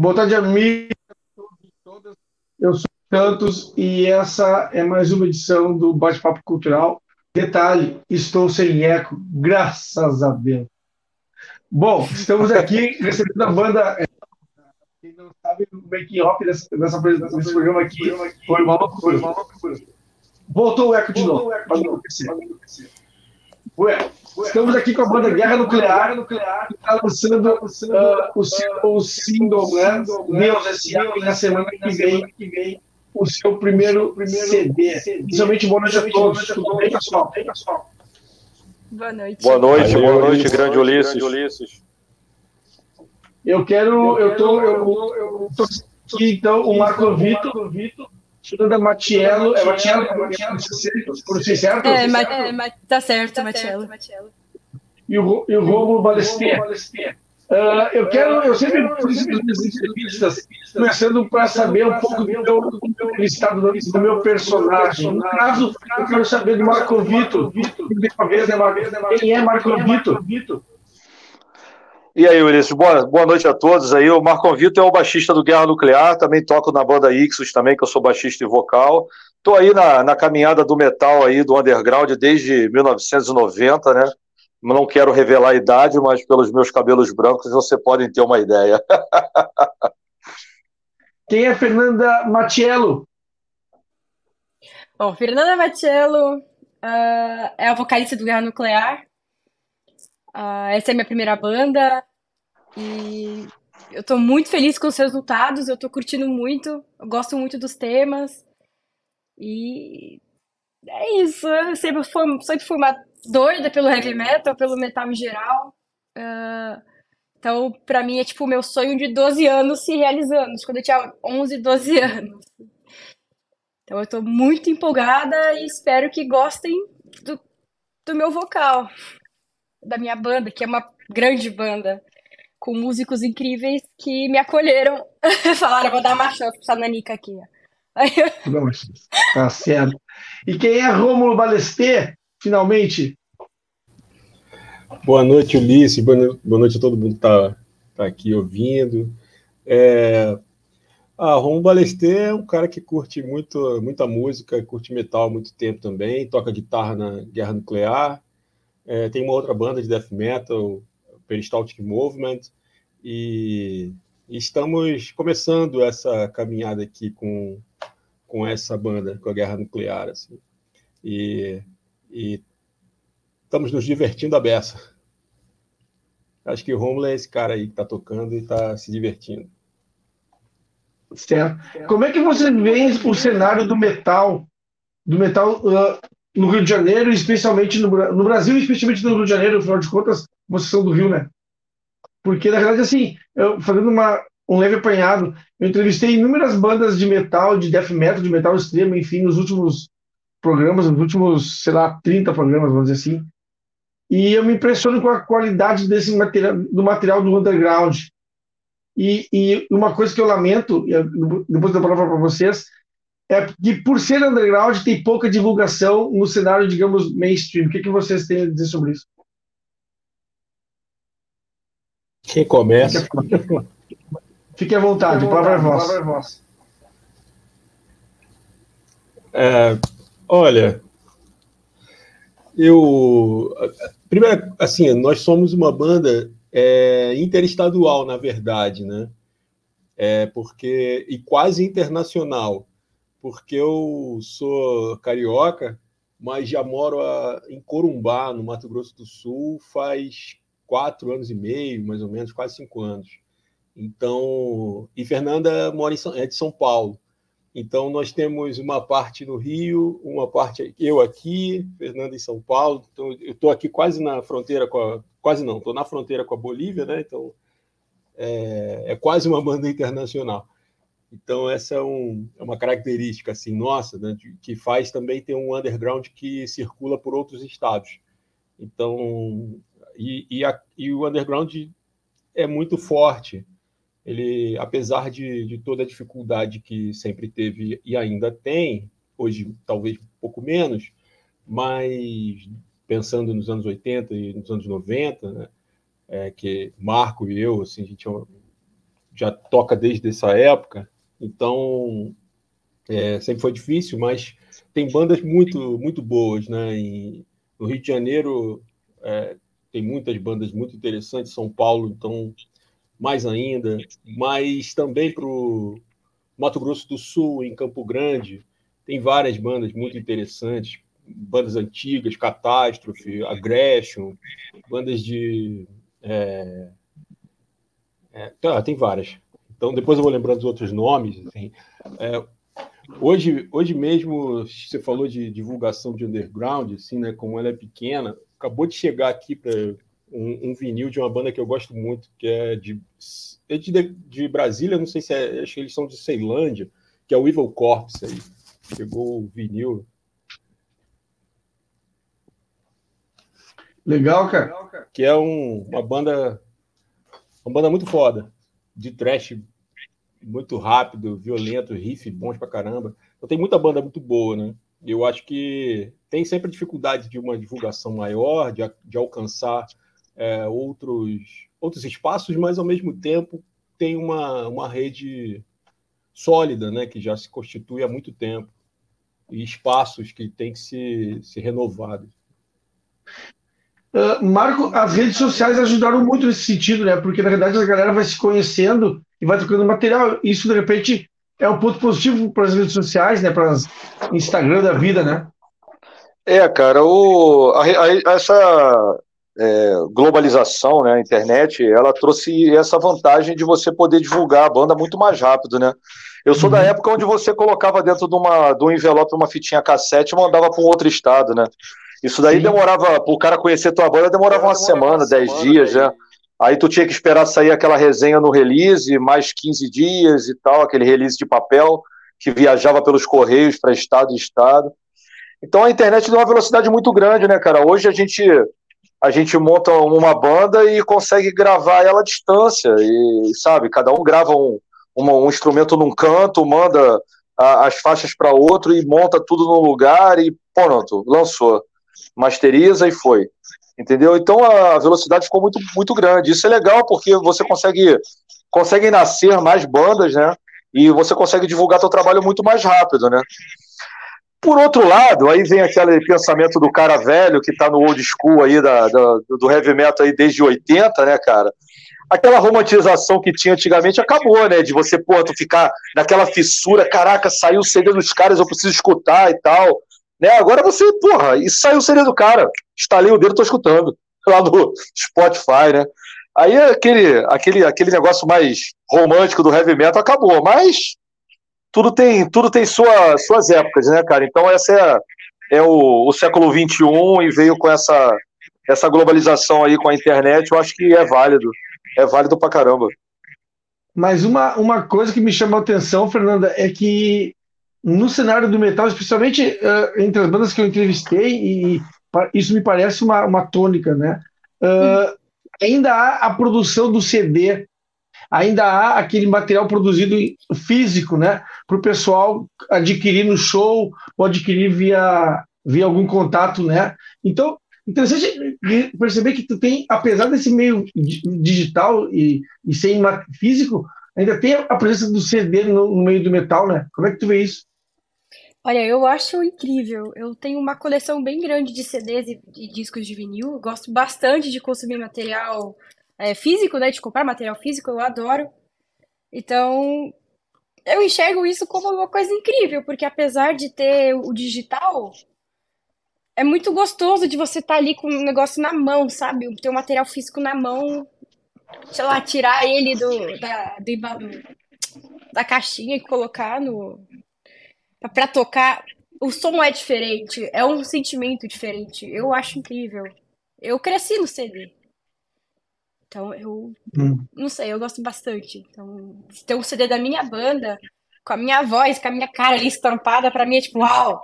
Boa tarde, amigos. Eu sou Santos e essa é mais uma edição do Bate-Papo Cultural. Detalhe, estou sem eco, graças a Deus. Bom, estamos aqui recebendo a banda. Quem não sabe, o making-off dessa, dessa, desse programa aqui foi uma loucura. Voltou o eco de novo. Para não Ué, estamos aqui com a banda Guerra Nuclear, Nuclear que está lançando uh, o seu o single, né? Deus S.A. na semana que vem, que vem o seu primeiro, primeiro CD. Principalmente boa noite a todos. Tudo bem, pessoal? Boa noite. Boa noite, boa noite, grande Ulisses. Eu quero, eu tô, eu, eu tô aqui, então, o Marco Vitor, Fernanda Matiello, é Matiello, pronunciei certo? É, ma é, ma tá certo, Matiello. E o, e o Romulo Balestier. Uh, eu quero, eu sempre fiz as entrevistas começando para saber um pouco do meu, do estado do, do meu personagem. No caso, eu quero saber do Marco Vitor. Quem é Marco Vitor? E aí, Ulisses, boa, boa noite a todos aí. O Marco Vitor é o baixista do Guerra Nuclear, também toco na banda Ixos também, que eu sou baixista e vocal. Estou aí na, na caminhada do metal aí, do underground, desde 1990, né? Não quero revelar a idade, mas pelos meus cabelos brancos você podem ter uma ideia. Quem é Fernanda Matiello? Bom, Fernanda Matiello uh, é a vocalista do Guerra Nuclear. Uh, essa é a minha primeira banda e eu estou muito feliz com os resultados, eu estou curtindo muito, eu gosto muito dos temas e é isso. Eu sempre fui, sempre fui uma doida pelo heavy metal, pelo metal em geral. Uh, então, pra mim, é tipo o meu sonho de 12 anos se realizando, quando eu tinha 11, 12 anos. Então, eu tô muito empolgada e espero que gostem do, do meu vocal, da minha banda, que é uma grande banda, com músicos incríveis que me acolheram. Falaram, vou dar uma chance pra essa nanica aqui. Tá certo. E quem é Rômulo Balester? finalmente. Boa noite, Ulisses. Boa noite a todo mundo que está tá aqui ouvindo. É... Ah, Ron Balester é um cara que curte muito, muita música, curte metal há muito tempo também, toca guitarra na Guerra Nuclear, é, tem uma outra banda de death metal, Peristaltic Movement, e, estamos começando essa caminhada aqui com, com essa banda, com a Guerra Nuclear. Assim. E e estamos nos divertindo a beça. Acho que o Romulo é esse cara aí que está tocando e está se divertindo. Certo. Como é que você vê o cenário do metal, do metal uh, no Rio de Janeiro, especialmente no, no, Brasil, especialmente no Rio de Janeiro, afinal de contas, vocês do Rio, né? Porque, na verdade, assim, eu, fazendo uma, um leve apanhado, eu entrevistei inúmeras bandas de metal, de death metal, de metal extremo, enfim, nos últimos programas, nos últimos, sei lá, 30 programas, vamos dizer assim. E eu me impressiono com a qualidade desse material, do material do underground. E, e uma coisa que eu lamento, depois da palavra para vocês, é que por ser underground tem pouca divulgação no cenário, digamos, mainstream. O que, que vocês têm a dizer sobre isso? Quem começa? Fique à vontade, vontade palavra é vossa. É, Olha, eu. Primeiro, assim, nós somos uma banda é, interestadual, na verdade, né? É, porque, e quase internacional, porque eu sou carioca, mas já moro a, em Corumbá, no Mato Grosso do Sul, faz quatro anos e meio, mais ou menos, quase cinco anos. Então, e Fernanda mora em São, é de São Paulo. Então, nós temos uma parte no Rio, uma parte eu aqui, Fernando em São Paulo. Então, eu estou aqui quase na fronteira com a. Quase não, estou na fronteira com a Bolívia, né? Então, é, é quase uma banda internacional. Então, essa é, um, é uma característica assim, nossa, né, de, que faz também ter um underground que circula por outros estados. Então, e, e, a, e o underground é muito forte ele, apesar de, de toda a dificuldade que sempre teve e ainda tem, hoje talvez um pouco menos, mas pensando nos anos 80 e nos anos 90, né, é, que Marco e eu, assim, a gente já toca desde essa época, então é, sempre foi difícil, mas tem bandas muito muito boas, né? E no Rio de Janeiro é, tem muitas bandas muito interessantes, São Paulo, então mais ainda, mas também para o Mato Grosso do Sul, em Campo Grande, tem várias bandas muito interessantes, bandas antigas, Catástrofe, Aggression, bandas de. É, é, tá, tem várias. Então, depois eu vou lembrando dos outros nomes. Assim. É, hoje, hoje mesmo, você falou de divulgação de underground, assim, né, como ela é pequena. Acabou de chegar aqui para um, um, vinil de uma banda que eu gosto muito, que é de, é de, de Brasília, não sei se é, acho que eles são de Ceilândia, que é o Evil Corpse aí. Chegou o vinil. Legal, cara. Que é um, uma banda uma banda muito foda, de trash muito rápido, violento, riff bons pra caramba. Então tem muita banda muito boa, né? Eu acho que tem sempre dificuldade de uma divulgação maior, de, de alcançar é, outros, outros espaços, mas ao mesmo tempo tem uma, uma rede sólida, né, que já se constitui há muito tempo, e espaços que têm que ser, ser renovados. Uh, Marco, as redes sociais ajudaram muito nesse sentido, né? Porque na verdade a galera vai se conhecendo e vai trocando material. Isso de repente é um ponto positivo para as redes sociais, né? Para Instagram da vida, né? É, cara, o, a, a, essa é, globalização, né, a internet, ela trouxe essa vantagem de você poder divulgar a banda muito mais rápido, né? Eu sou uhum. da época onde você colocava dentro de, uma, de um envelope uma fitinha cassete e mandava para um outro estado, né? Isso daí Sim. demorava, para o cara conhecer tua banda, demorava uma semana, dez dias já. Aí tu tinha que esperar sair aquela resenha no release, mais 15 dias e tal, aquele release de papel que viajava pelos correios para estado e estado. Então a internet deu uma velocidade muito grande, né, cara? Hoje a gente a gente monta uma banda e consegue gravar ela à distância. E, sabe, cada um grava um, um instrumento num canto, manda a, as faixas para outro e monta tudo num lugar e pronto, lançou. Masteriza e foi. Entendeu? Então a velocidade ficou muito, muito grande. Isso é legal porque você consegue, consegue nascer mais bandas, né? E você consegue divulgar seu trabalho muito mais rápido, né? Por outro lado, aí vem aquele pensamento do cara velho que tá no old school aí da, da, do heavy metal aí desde 80, né, cara? Aquela romantização que tinha antigamente acabou, né? De você, pô, tu ficar naquela fissura, caraca, saiu o CD dos caras, eu preciso escutar e tal. Né? Agora você, porra, e saiu o CD do cara. Estalei o dedo, tô escutando. Lá no Spotify, né? Aí aquele, aquele, aquele negócio mais romântico do heavy metal acabou, mas tudo tem, tudo tem sua, suas épocas, né, cara? Então essa é, é o, o século XXI e veio com essa, essa globalização aí com a internet, eu acho que é válido. É válido pra caramba. Mas uma, uma coisa que me chamou a atenção, Fernanda, é que no cenário do metal, especialmente uh, entre as bandas que eu entrevistei, e isso me parece uma, uma tônica, né? Uh, ainda há a produção do CD ainda há aquele material produzido físico, né, para o pessoal adquirir no show ou adquirir via, via algum contato, né? Então, interessante perceber que tu tem, apesar desse meio digital e, e sem físico, ainda tem a presença do CD no, no meio do metal, né? Como é que tu vê isso? Olha, eu acho incrível. Eu tenho uma coleção bem grande de CDs e, discos de vinil. Gosto bastante de consumir material é, físico, né? De comprar material físico, eu adoro. Então, eu enxergo isso como uma coisa incrível, porque apesar de ter o digital, é muito gostoso de você estar tá ali com o negócio na mão, sabe? Ter o material físico na mão, sei lá, tirar ele do, da, do, da caixinha e colocar no. pra tocar. O som é diferente, é um sentimento diferente. Eu acho incrível. Eu cresci no CD. Então eu hum. não sei, eu gosto bastante. Então, ter um CD da minha banda, com a minha voz, com a minha cara ali estampada, pra mim é tipo, uau!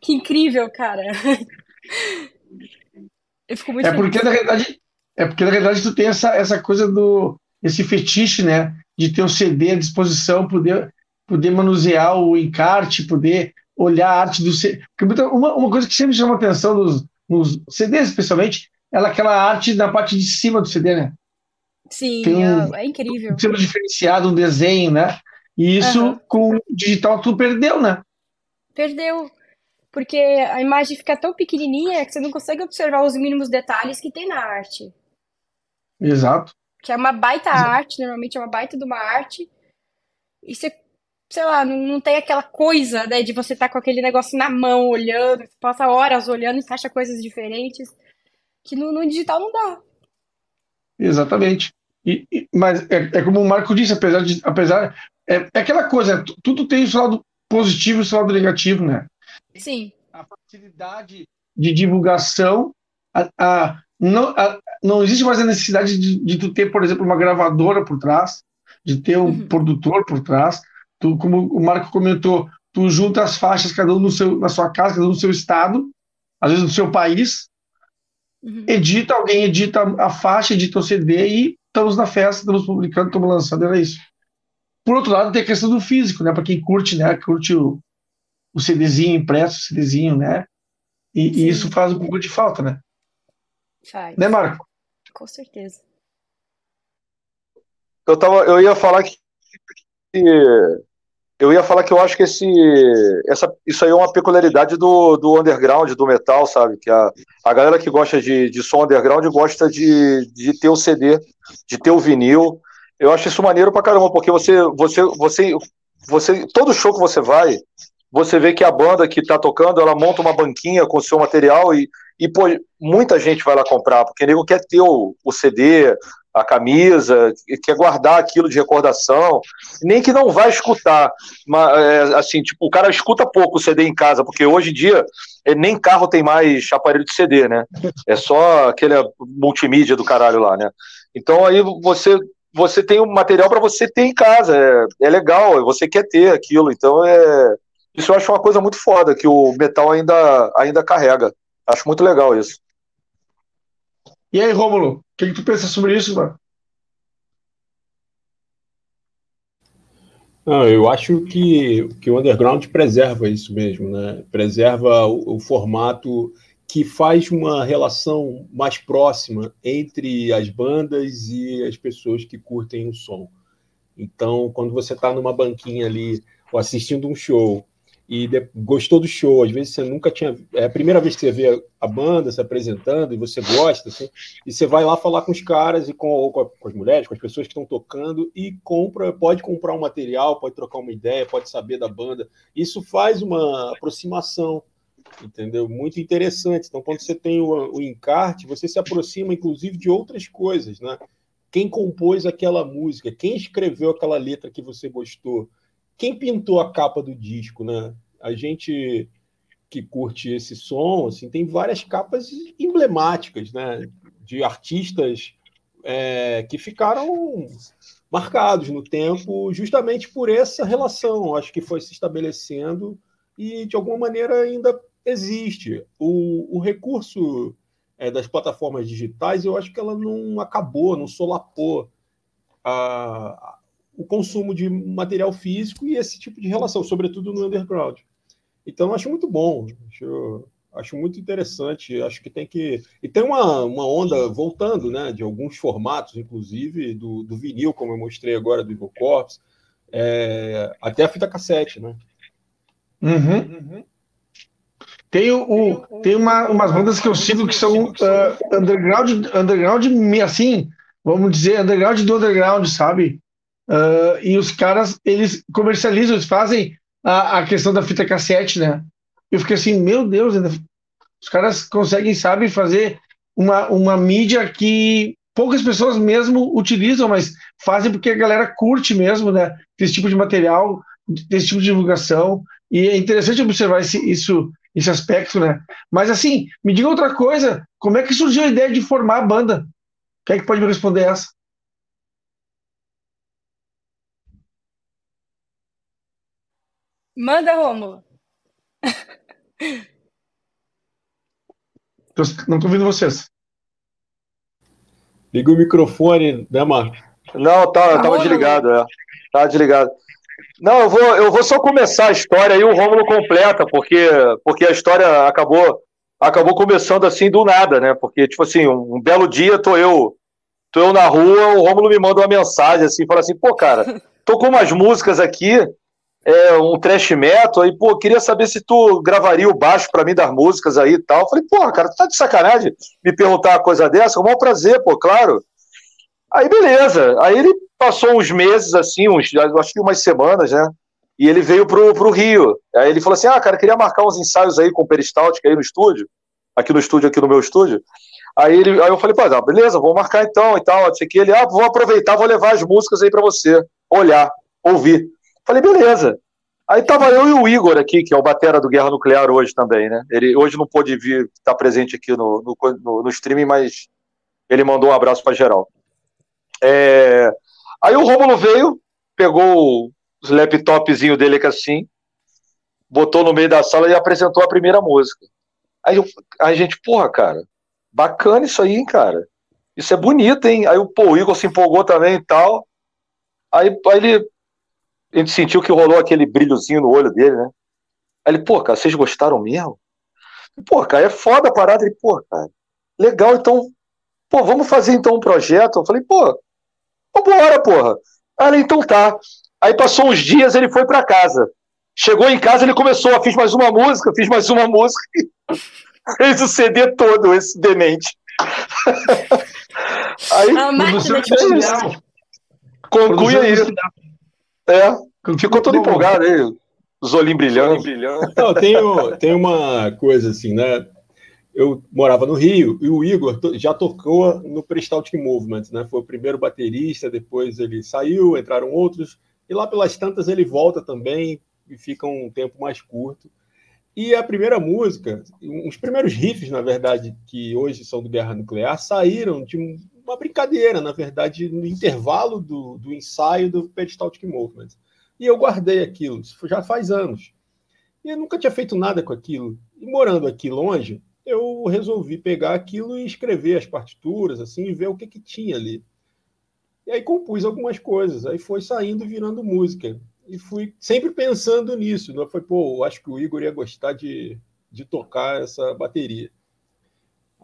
Que incrível, cara! eu fico muito É feliz. porque na verdade, é porque na verdade tu tem essa, essa coisa do esse fetiche, né? De ter um CD à disposição, poder, poder manusear o encarte, poder olhar a arte do CD. Uma, uma coisa que sempre chama atenção nos, nos CDs, especialmente, é aquela arte na parte de cima do CD, né? Sim, tem um, é incrível. Um selo diferenciado, um desenho, né? E isso uhum. com o digital tu perdeu, né? Perdeu. Porque a imagem fica tão pequenininha que você não consegue observar os mínimos detalhes que tem na arte. Exato. Que é uma baita Exato. arte, normalmente é uma baita de uma arte. E você, sei lá, não, não tem aquela coisa, né, de você estar tá com aquele negócio na mão, olhando, você passa horas olhando e acha coisas diferentes, que no, no digital não dá. Exatamente. E, e, mas é, é, como o Marco disse, apesar de. Apesar, é, é aquela coisa, tudo tem o seu lado positivo e o seu lado negativo, né? Sim. A facilidade de divulgação, a, a, não, a, não existe mais a necessidade de, de tu ter, por exemplo, uma gravadora por trás, de ter um uhum. produtor por trás. Tu, como o Marco comentou, tu junta as faixas, cada um no seu, na sua casa, cada um no seu estado, às vezes no seu país, uhum. edita, alguém edita a faixa, edita o CD e estamos na festa, estamos publicando, estamos lançando, era isso. Por outro lado, tem a questão do físico, né? Para quem curte, né? Curte o, o CDzinho impresso, o CDzinho, né? E, e, isso faz um pouco de falta, né? Faz. Né, Marco? Com certeza. Eu, tava, eu ia falar que. Eu ia falar que eu acho que esse, essa, isso aí é uma peculiaridade do, do underground, do metal, sabe? Que a, a galera que gosta de, de som underground gosta de, de ter o CD, de ter o vinil. Eu acho isso maneiro pra caramba, porque você, você, você, você, todo show que você vai, você vê que a banda que está tocando, ela monta uma banquinha com o seu material e, e pô, muita gente vai lá comprar, porque o nego quer ter o, o CD, a camisa, quer guardar aquilo de recordação, nem que não vai escutar, mas é, assim, tipo, o cara escuta pouco o CD em casa, porque hoje em dia é, nem carro tem mais aparelho de CD, né? É só aquele multimídia do caralho lá, né? Então aí você você tem o material para você ter em casa, é, é legal, você quer ter aquilo, então é isso eu acho uma coisa muito foda que o metal ainda, ainda carrega. Acho muito legal isso. E aí, Rômulo, o que, que, tu pensa sobre isso, mano? Não, eu acho que, que o underground preserva isso mesmo, né? Preserva o, o formato que faz uma relação mais próxima entre as bandas e as pessoas que curtem o som. Então, quando você está numa banquinha ali, ou assistindo um show, e de, gostou do show. Às vezes você nunca tinha. É a primeira vez que você vê a banda se apresentando e você gosta, assim, e você vai lá falar com os caras e com, com, com as mulheres, com as pessoas que estão tocando e compra, pode comprar um material, pode trocar uma ideia, pode saber da banda. Isso faz uma aproximação, entendeu? Muito interessante. Então, quando você tem o, o encarte, você se aproxima, inclusive, de outras coisas, né? Quem compôs aquela música, quem escreveu aquela letra que você gostou quem pintou a capa do disco, né? A gente que curte esse som, assim, tem várias capas emblemáticas, né? De artistas é, que ficaram marcados no tempo justamente por essa relação, acho que foi se estabelecendo e de alguma maneira ainda existe. O, o recurso é, das plataformas digitais, eu acho que ela não acabou, não solapou a, o consumo de material físico e esse tipo de relação, sobretudo no underground. Então, acho muito bom, acho, acho muito interessante. Acho que tem que. E tem uma, uma onda voltando, né, de alguns formatos, inclusive do, do vinil, como eu mostrei agora, do Evil Corps, é, até a fita cassete, né? Uhum. Uhum. Tem, o, tem uma, umas bandas que eu sigo que são uh, underground, underground, assim, vamos dizer, underground do underground, sabe? Uh, e os caras, eles comercializam, eles fazem a, a, questão da fita cassete, né? Eu fiquei assim, meu Deus, os caras conseguem, sabe, fazer uma, uma mídia que poucas pessoas mesmo utilizam, mas fazem porque a galera curte mesmo, né? Esse tipo de material, desse tipo de divulgação. E é interessante observar esse, isso, esse aspecto, né? Mas assim, me diga outra coisa, como é que surgiu a ideia de formar a banda? Quem é que pode me responder essa? Manda, Rômulo. Não estou ouvindo vocês. Liga o microfone, né, Marcos? Não, tá, tava desligado, é. Tava desligado. Não, eu vou, eu vou só começar a história e o Rômulo completa, porque, porque a história acabou acabou começando assim do nada, né? Porque, tipo assim, um, um belo dia tô eu tô eu na rua, o Rômulo me manda uma mensagem assim, fala assim, pô, cara, tô com umas músicas aqui, é, um trash metal, aí, pô, queria saber se tu gravaria o baixo para mim das músicas aí e tal. Eu falei, porra, cara, tu tá de sacanagem me perguntar uma coisa dessa? É um maior prazer, pô, claro. Aí, beleza. Aí ele passou uns meses, assim, uns, acho que umas semanas, né? E ele veio pro, pro Rio. Aí ele falou assim: ah, cara, queria marcar uns ensaios aí com peristáltica aí no estúdio, aqui no estúdio, aqui no meu estúdio. Aí, ele, aí eu falei, pô, beleza, vou marcar então e tal. Aqui. Ele, ah, vou aproveitar, vou levar as músicas aí para você olhar, ouvir. Falei, beleza. Aí tava eu e o Igor aqui, que é o batera do Guerra Nuclear hoje também, né? Ele hoje não pôde vir, estar tá presente aqui no, no, no, no streaming, mas ele mandou um abraço para geral. É... Aí o Rômulo veio, pegou os laptopzinho dele aqui assim, botou no meio da sala e apresentou a primeira música. Aí eu, a gente, porra, cara, bacana isso aí, hein, cara. Isso é bonito, hein? Aí pô, o Igor se empolgou também e tal. Aí, aí ele, a gente sentiu que rolou aquele brilhozinho no olho dele, né? Aí ele, pô, cara, vocês gostaram mesmo? Pô, cara, é foda a parada. Ele, pô, cara, legal, então, pô, vamos fazer então um projeto. Eu falei, pô, vambora, porra. Aí ele, então tá. Aí passou uns dias, ele foi para casa. Chegou em casa, ele começou, fiz mais uma música, fiz mais uma música. Fez o CD todo, esse demente. Aí, a máquina de Conclui aí. É, ficou todo empolgado aí. Os olhinhos brilhando. brilhando. Não, tem, tem uma coisa assim, né? Eu morava no Rio e o Igor já tocou no Peristaltic Movement, né? Foi o primeiro baterista, depois ele saiu, entraram outros, e lá pelas tantas ele volta também e fica um tempo mais curto. E a primeira música, os primeiros riffs, na verdade, que hoje são do Guerra Nuclear, saíram de uma brincadeira, na verdade, no intervalo do, do ensaio do Peristaltic Movement. E eu guardei aquilo, já faz anos. E eu nunca tinha feito nada com aquilo. E morando aqui longe, eu resolvi pegar aquilo e escrever as partituras, assim, e ver o que, que tinha ali. E aí compus algumas coisas, aí foi saindo virando música. E fui sempre pensando nisso. Né? Foi, pô, acho que o Igor ia gostar de, de tocar essa bateria.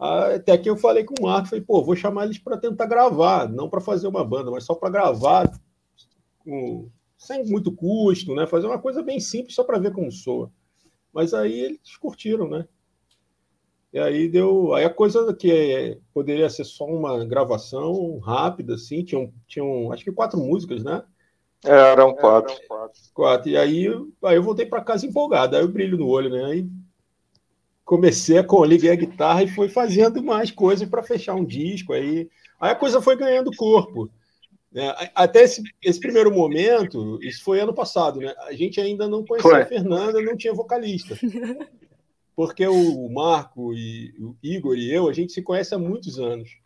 Até que eu falei com o Marco, falei, pô, vou chamar eles para tentar gravar, não para fazer uma banda, mas só para gravar, com, sem muito custo, né? Fazer uma coisa bem simples só para ver como soa. Mas aí eles curtiram, né? E aí deu. Aí a coisa que é, poderia ser só uma gravação rápida, assim, tinham, tinham acho que quatro músicas, né? Eram quatro. Eram quatro. quatro. E aí, aí eu voltei para casa empolgado, aí o brilho no olho, né? Aí comecei a liguei a guitarra e fui fazendo mais coisas para fechar um disco. Aí, aí a coisa foi ganhando corpo. Né? Até esse, esse, primeiro momento, isso foi ano passado, né? A gente ainda não conhecia foi. a Fernanda, não tinha vocalista. Porque o Marco e o Igor e eu, a gente se conhece há muitos anos.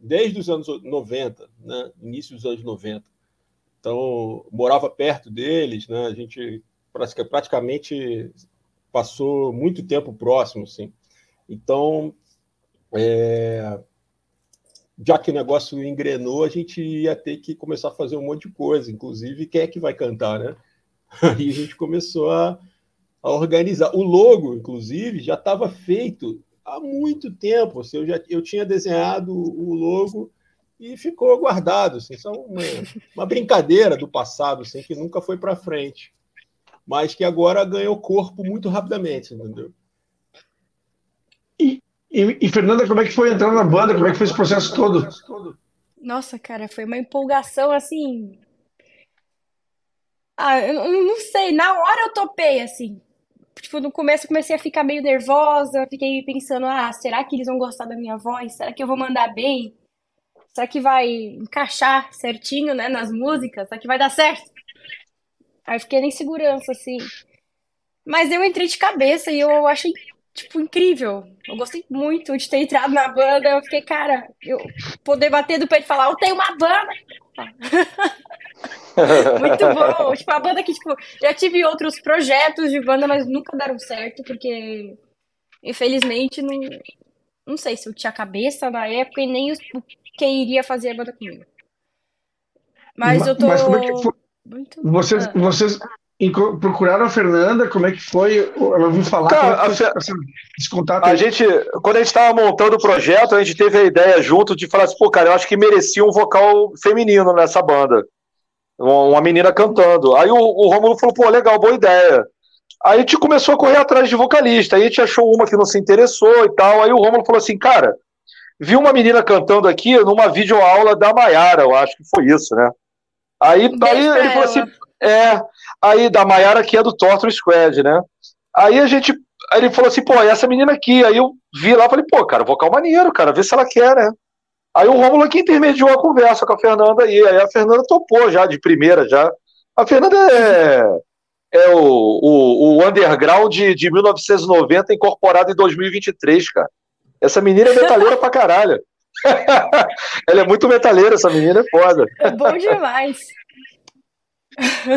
Desde os anos 90, né? Início dos anos 90. Então, morava perto deles, né? A gente praticamente passou muito tempo próximo, assim. Então, é, já que o negócio engrenou, a gente ia ter que começar a fazer um monte de coisa, inclusive quem é que vai cantar, né? Aí a gente começou a, a organizar. O logo, inclusive, já estava feito há muito tempo. Assim, eu já eu tinha desenhado o logo e ficou guardado. Assim, só uma, uma brincadeira do passado, assim, que nunca foi para frente mas que agora ganhou corpo muito rapidamente, entendeu? E, e, e, Fernanda, como é que foi entrar na banda? Como é que foi esse processo todo? Nossa, cara, foi uma empolgação assim. Ah, eu não sei, na hora eu topei, assim. Tipo, no começo eu comecei a ficar meio nervosa, fiquei pensando, ah, será que eles vão gostar da minha voz? Será que eu vou mandar bem? Será que vai encaixar certinho, né, nas músicas? Será que vai dar certo? Aí eu fiquei na insegurança, assim. Mas eu entrei de cabeça e eu achei, tipo, incrível. Eu gostei muito de ter entrado na banda. Eu fiquei, cara, eu poder bater do peito e falar, eu tenho uma banda. muito bom. Tipo, a banda que, tipo, já tive outros projetos de banda, mas nunca deram certo, porque, infelizmente, não, não sei se eu tinha cabeça na época e nem quem iria fazer a banda comigo. Mas eu tô. Mas como é que foi? Muito vocês, vocês procuraram a Fernanda? Como é que foi? Ela ouviu falar? Cara, é foi esse contato? A gente, quando a gente estava montando o projeto, a gente teve a ideia junto de falar assim, pô, cara, eu acho que merecia um vocal feminino nessa banda. Uma menina cantando. Aí o, o Romulo falou, pô, legal, boa ideia. Aí a gente começou a correr atrás de vocalista. Aí a gente achou uma que não se interessou e tal. Aí o Romulo falou assim, cara, vi uma menina cantando aqui numa videoaula da Maiara, eu acho que foi isso, né? Aí, aí ele falou assim, é, aí da Maiara que é do Torture Squad, né? Aí a gente, aí ele falou assim, pô, essa menina aqui. Aí eu vi lá, falei, pô, cara, vocal maneiro, cara, vê se ela quer, né? Aí o Romulo aqui intermediou a conversa com a Fernanda aí. Aí a Fernanda topou já, de primeira já. A Fernanda é é o, o, o underground de, de 1990 incorporado em 2023, cara. Essa menina é metaleira pra caralho. Ela é muito metaleira, essa menina é foda. É bom demais.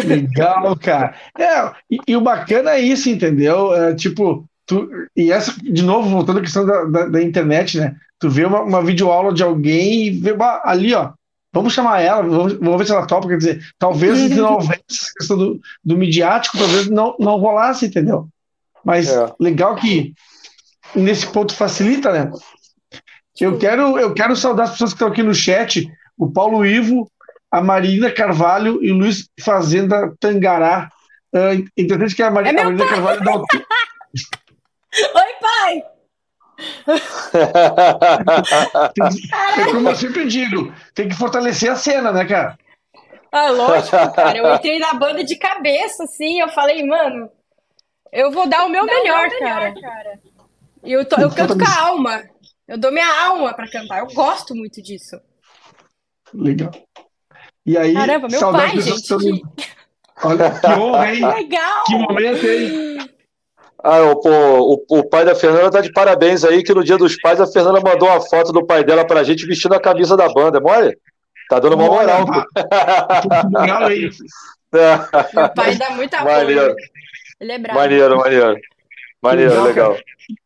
Legal, cara. É, e, e, o bacana é isso, entendeu? É, tipo, tu, e essa, de novo, voltando à questão da, da, da internet, né? Tu vê uma, uma videoaula de alguém e vê ali, ó, Vamos chamar ela, vamos, vamos ver se ela topa. Quer dizer, talvez se não houvesse essa questão do, do midiático, talvez não, não rolasse, entendeu? Mas é. legal que nesse ponto facilita, né? Eu quero, eu quero saudar as pessoas que estão aqui no chat: o Paulo Ivo, a Marina Carvalho e o Luiz Fazenda Tangará. Uh, interessante que a, Mar é a Marina Carvalho dá o... Oi, pai! é como eu sempre digo, tem que fortalecer a cena, né, cara? Ah, lógico, cara. Eu entrei na banda de cabeça, assim, eu falei, mano, eu vou dar o meu melhor, melhor, cara. cara. E eu, tô, eu canto com a alma. Eu dou minha alma para cantar. Eu gosto muito disso. Legal. E aí, Caramba, meu pai, gente. Que... Olha, que honra, hein? Legal. Que momento, hein? Ah, o, o, o, pai da Fernanda tá de parabéns aí, que no dia dos pais a Fernanda mandou uma foto do pai dela pra gente vestindo a camisa da banda, é mole? Tá dando uma moral. moral aí. Meu pai dá muita maneiro. Ele é bravo. Maneiro, maneiro. Maneiro, legal. legal.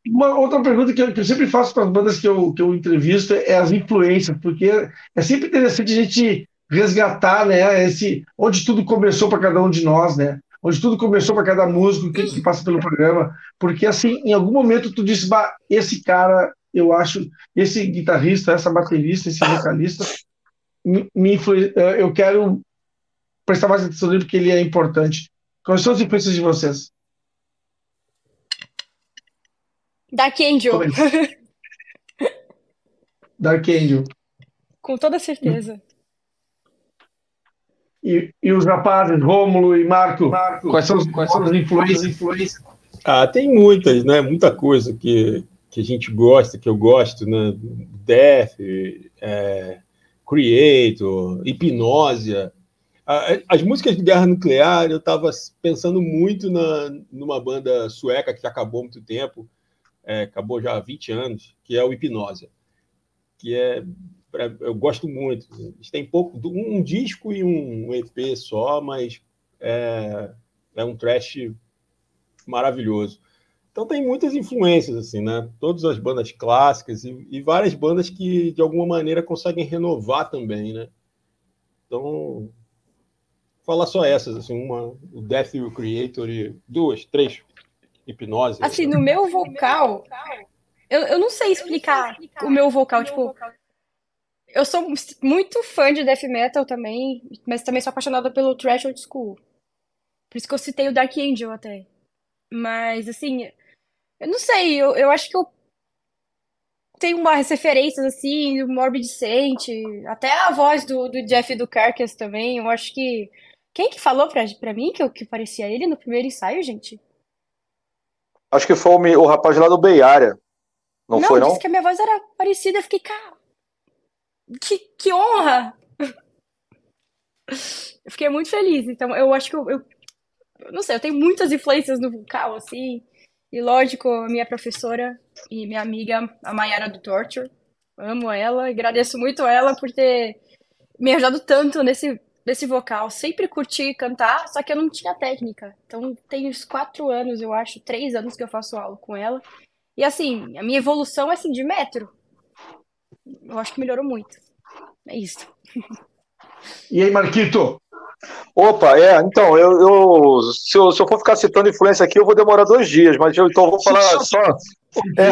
Uma outra pergunta que eu, que eu sempre faço para as bandas que eu, que eu entrevisto é as influências, porque é sempre interessante a gente resgatar, né, esse, onde tudo começou para cada um de nós, né? onde tudo começou para cada músico que, que, passa pelo programa, porque assim, em algum momento tu disse, bah, esse cara, eu acho, esse guitarrista, essa baterista, esse vocalista, me, me influi, eh, eu quero prestar mais atenção nele porque ele é importante. Quais são as influências de vocês? Dark Angel. Dark Angel. Com toda certeza. E, e os rapazes, Rômulo e Marco, Marco quais, são, quais são as influências? influências? Ah, tem muitas, né? Muita coisa que, que a gente gosta, que eu gosto, né? Death, é, Creator, Hipnósia. As músicas de guerra nuclear, eu estava pensando muito na, numa banda sueca que acabou há muito tempo, é, acabou já há 20 anos, que é o Hipnósia, que é eu gosto muito. Eles têm pouco, um disco e um EP só, mas é, é um trash maravilhoso. Então tem muitas influências, assim, né? Todas as bandas clássicas e, e, várias bandas que, de alguma maneira, conseguem renovar também, né? Então, falar só essas, assim, uma, o Death e o Creator e duas, três, Hipnose. Assim, no meu vocal, eu, eu não sei explicar o meu vocal, tipo, eu sou muito fã de death metal também, mas também sou apaixonada pelo thrash old school. Por isso que eu citei o Dark Angel até. Mas, assim, eu não sei, eu, eu acho que eu tenho umas referências, assim, do Morbid Saint, até a voz do, do Jeff do Carcass também, eu acho que... Quem que falou pra, pra mim que eu que parecia ele no primeiro ensaio, gente? Acho que foi o, o rapaz lá do Bay Area. Não, não foi, não? disse que a minha voz era parecida, eu fiquei, cara, que, que honra! Eu fiquei muito feliz. Então, eu acho que eu, eu, Não sei, eu tenho muitas influências no vocal, assim. E lógico, a minha professora e minha amiga, a Mayara do Torture. Amo ela, agradeço muito a ela por ter me ajudado tanto nesse, nesse vocal. Sempre curti cantar, só que eu não tinha técnica. Então, tem uns quatro anos, eu acho, três anos que eu faço aula com ela. E assim, a minha evolução é assim, de metro eu acho que melhorou muito. É isso. E aí, Marquito? Opa, é, então, eu, eu, se, eu, se eu for ficar citando influência aqui, eu vou demorar dois dias, mas eu então vou falar só. É,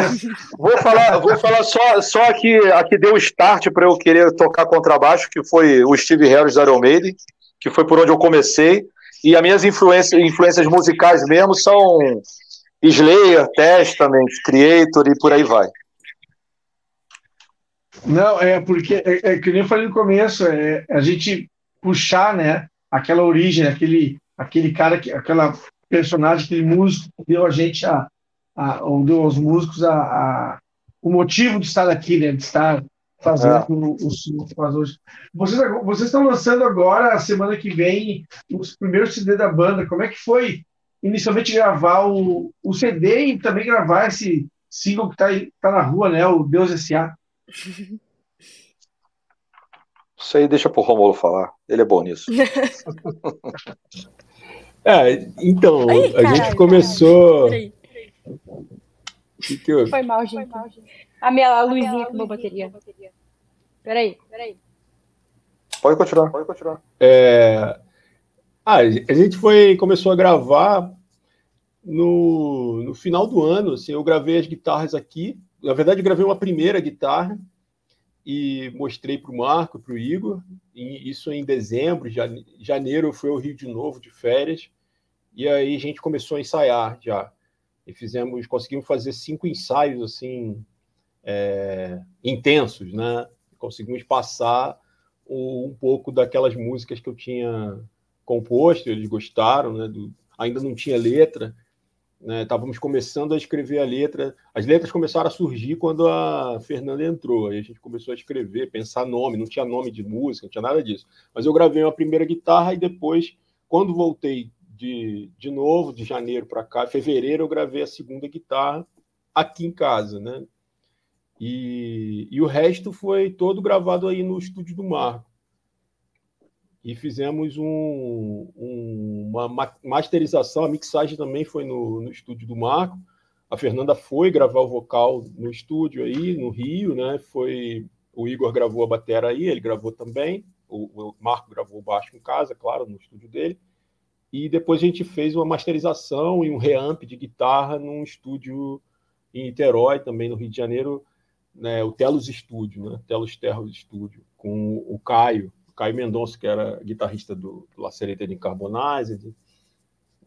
vou falar, vou falar só, só aqui, aqui deu start para eu querer tocar contrabaixo, que foi o Steve Harris da Iron Maiden, que foi por onde eu comecei. E as minhas influências, influências musicais mesmo são Slayer, Testament, Creator e por aí vai. Não, é porque, é, é que nem eu falei no começo, é a gente puxar, né, aquela origem, aquele, aquele cara, que, aquela personagem, aquele músico que deu a gente a, a ou deu aos músicos a, a, o motivo de estar aqui, né, de estar fazendo é. o, o que faz hoje. Vocês, vocês estão lançando agora, a semana que vem, os primeiros CD da banda. Como é que foi inicialmente gravar o, o CD e também gravar esse single que está tá na rua, né, o Deus S.A.? Isso aí deixa pro Romulo falar. Ele é bom nisso. é, então, Ai, a gente começou. Que que Foi mal, gente. A minha luzinha acabou a bateria. Peraí, peraí. Pode continuar, pode continuar. É... Ah, a gente foi, começou a gravar no, no final do ano. Assim, eu gravei as guitarras aqui. Na verdade, eu gravei uma primeira guitarra e mostrei para o Marco, para o Igor, isso em dezembro, janeiro eu fui ao Rio de novo de férias, e aí a gente começou a ensaiar já. E fizemos, conseguimos fazer cinco ensaios assim é, intensos, né? Conseguimos passar um, pouco daquelas músicas que eu tinha composto, eles gostaram, né? Do, ainda não tinha letra, né? Estávamos começando a escrever a letra. As letras começaram a surgir quando a Fernanda entrou. Aí a gente começou a escrever, pensar nome. Não tinha nome de música, não tinha nada disso. Mas eu gravei uma primeira guitarra e depois, quando voltei de, de novo, de janeiro para cá, fevereiro, eu gravei a segunda guitarra aqui em casa, né? E, e o resto foi todo gravado aí no estúdio do Marco e fizemos um, um, uma masterização, a mixagem também foi no, no, estúdio do Marco. A Fernanda foi gravar o vocal no estúdio aí, no Rio, né? Foi o Igor gravou a bateria aí, ele gravou também. O, o Marco gravou o baixo em casa, claro, no estúdio dele. E depois a gente fez uma masterização e um reamp de guitarra num estúdio em Niterói, também no Rio de Janeiro, né, o Telos Estúdio, né, Telos Terros Estúdio, com o Caio, Caio Mendonça, que era guitarrista do, do Lacereta de Carbonized,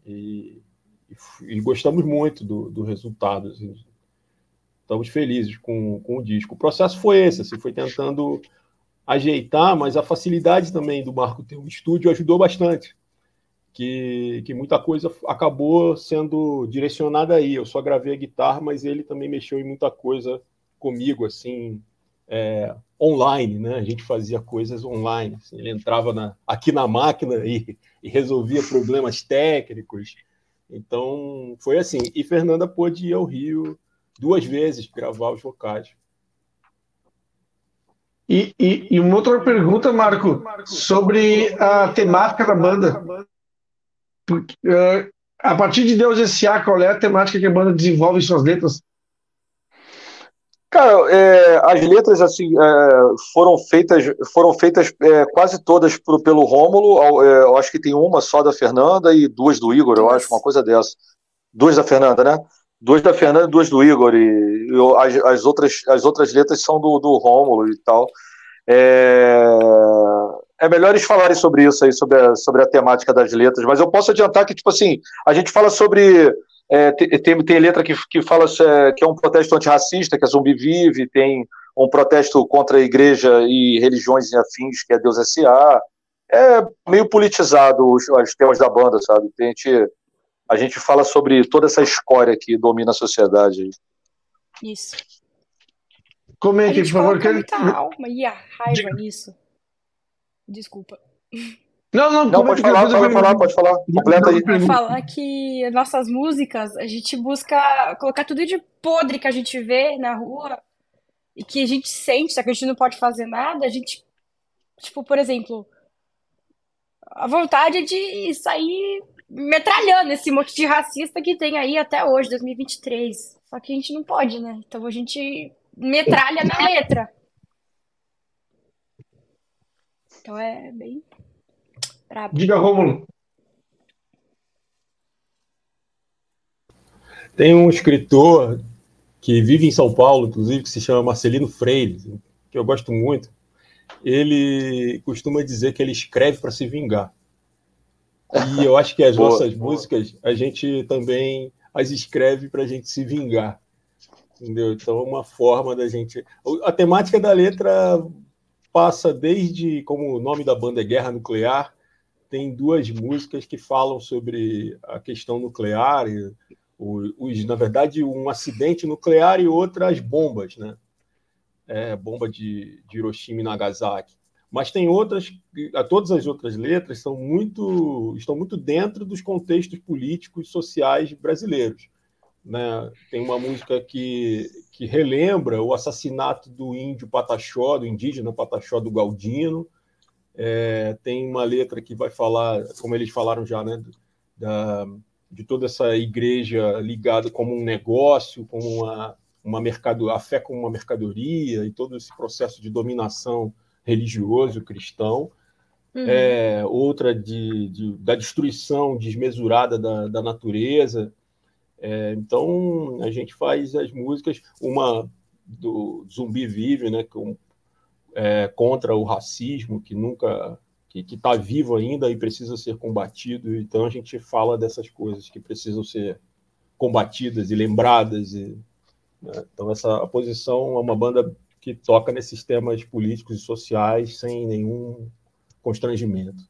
e, e, e, gostamos muito do, do resultado. Assim, estamos felizes com, com o disco. O processo foi esse, assim, foi tentando ajeitar, mas a facilidade também do Marco ter um estúdio ajudou bastante. Que, que muita coisa acabou sendo direcionada aí. Eu só gravei a guitarra, mas ele também mexeu em muita coisa comigo, assim, é, online, né? A gente fazia coisas online. Assim, ele entrava na, aqui na máquina e, e, resolvia problemas técnicos. Então, foi assim. E Fernanda pôde ir ao Rio duas vezes gravar os vocais. E, e, e uma outra pergunta, Marco, sobre a temática da banda. Porque, uh, a partir de Deus S.A., qual é a temática que a banda desenvolve em suas letras? Cara, é, as letras assim é, foram feitas, foram feitas é, quase todas pro, pelo Rômulo. É, eu acho que tem uma só da Fernanda e duas do Igor, eu acho, uma coisa dessa. Duas da Fernanda, né? Duas da Fernanda e duas do Igor. E, as, as, outras, as outras letras são do, do Rômulo e tal. É, é melhor eles falarem sobre isso aí, sobre a, sobre a temática das letras, mas eu posso adiantar que, tipo assim, a gente fala sobre é, tem, tem letra que, que fala é, que é um protesto antirracista, que é Zumbi Vive, tem um protesto contra a igreja e religiões e afins, que é Deus S.A. É meio politizado os, os temas da banda, sabe? A gente, a gente fala sobre toda essa escória que domina a sociedade. Isso. Comente, por favor. Que... muita alma e a raiva nisso. Desculpa. Não, não, não pode falar, pode falar, pode falar. Completa aí. Pra falar que nossas músicas, a gente busca colocar tudo de podre que a gente vê na rua e que a gente sente, só que a gente não pode fazer nada, a gente, tipo, por exemplo, a vontade de sair metralhando esse monte de racista que tem aí até hoje, 2023. Só que a gente não pode, né? Então a gente metralha na letra. Então é bem Diga, Rômulo. Tem um escritor que vive em São Paulo, inclusive, que se chama Marcelino Freire, que eu gosto muito. Ele costuma dizer que ele escreve para se vingar. E eu acho que as boa, nossas boa. músicas, a gente também as escreve para a gente se vingar. Entendeu? Então, é uma forma da gente. A temática da letra passa desde, como o nome da banda é Guerra Nuclear, tem duas músicas que falam sobre a questão nuclear, e, os, na verdade, um acidente nuclear e outras bombas, né? É, bomba de, de Hiroshima e Nagasaki. Mas tem outras, todas as outras letras são muito, estão muito dentro dos contextos políticos e sociais brasileiros. Né? Tem uma música que, que relembra o assassinato do índio Pataxó, do indígena Pataxó do Galdino. É, tem uma letra que vai falar, como eles falaram já, né, da, de toda essa igreja ligada como um negócio, como uma, uma mercado, a fé como uma mercadoria e todo esse processo de dominação religioso cristão, uhum. é, outra de, de, da destruição desmesurada da, da natureza. É, então, a gente faz as músicas, uma do Zumbi Vive, né, com, é, contra o racismo, que nunca que está vivo ainda e precisa ser combatido. Então, a gente fala dessas coisas que precisam ser combatidas e lembradas. E, né? Então, essa posição é uma banda que toca nesses temas políticos e sociais sem nenhum constrangimento.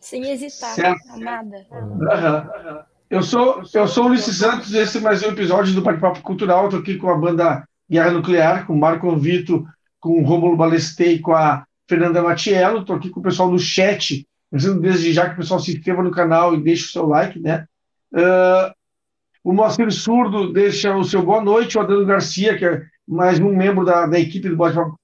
Sem hesitar, certo. nada. Uhum. Eu sou, eu sou o Ulisses Santos, esse é mais um episódio do Bate-Papo Cultural. Estou aqui com a banda Guerra Nuclear, com Marco Vito, com o Rômulo Balestei, com a Fernanda Matiello. Estou aqui com o pessoal no chat, dizendo desde já que o pessoal se inscreva no canal e deixe o seu like, né? Uh, o Moacir Surdo deixa o seu boa noite, o Adriano Garcia, que é mais um membro da, da equipe do,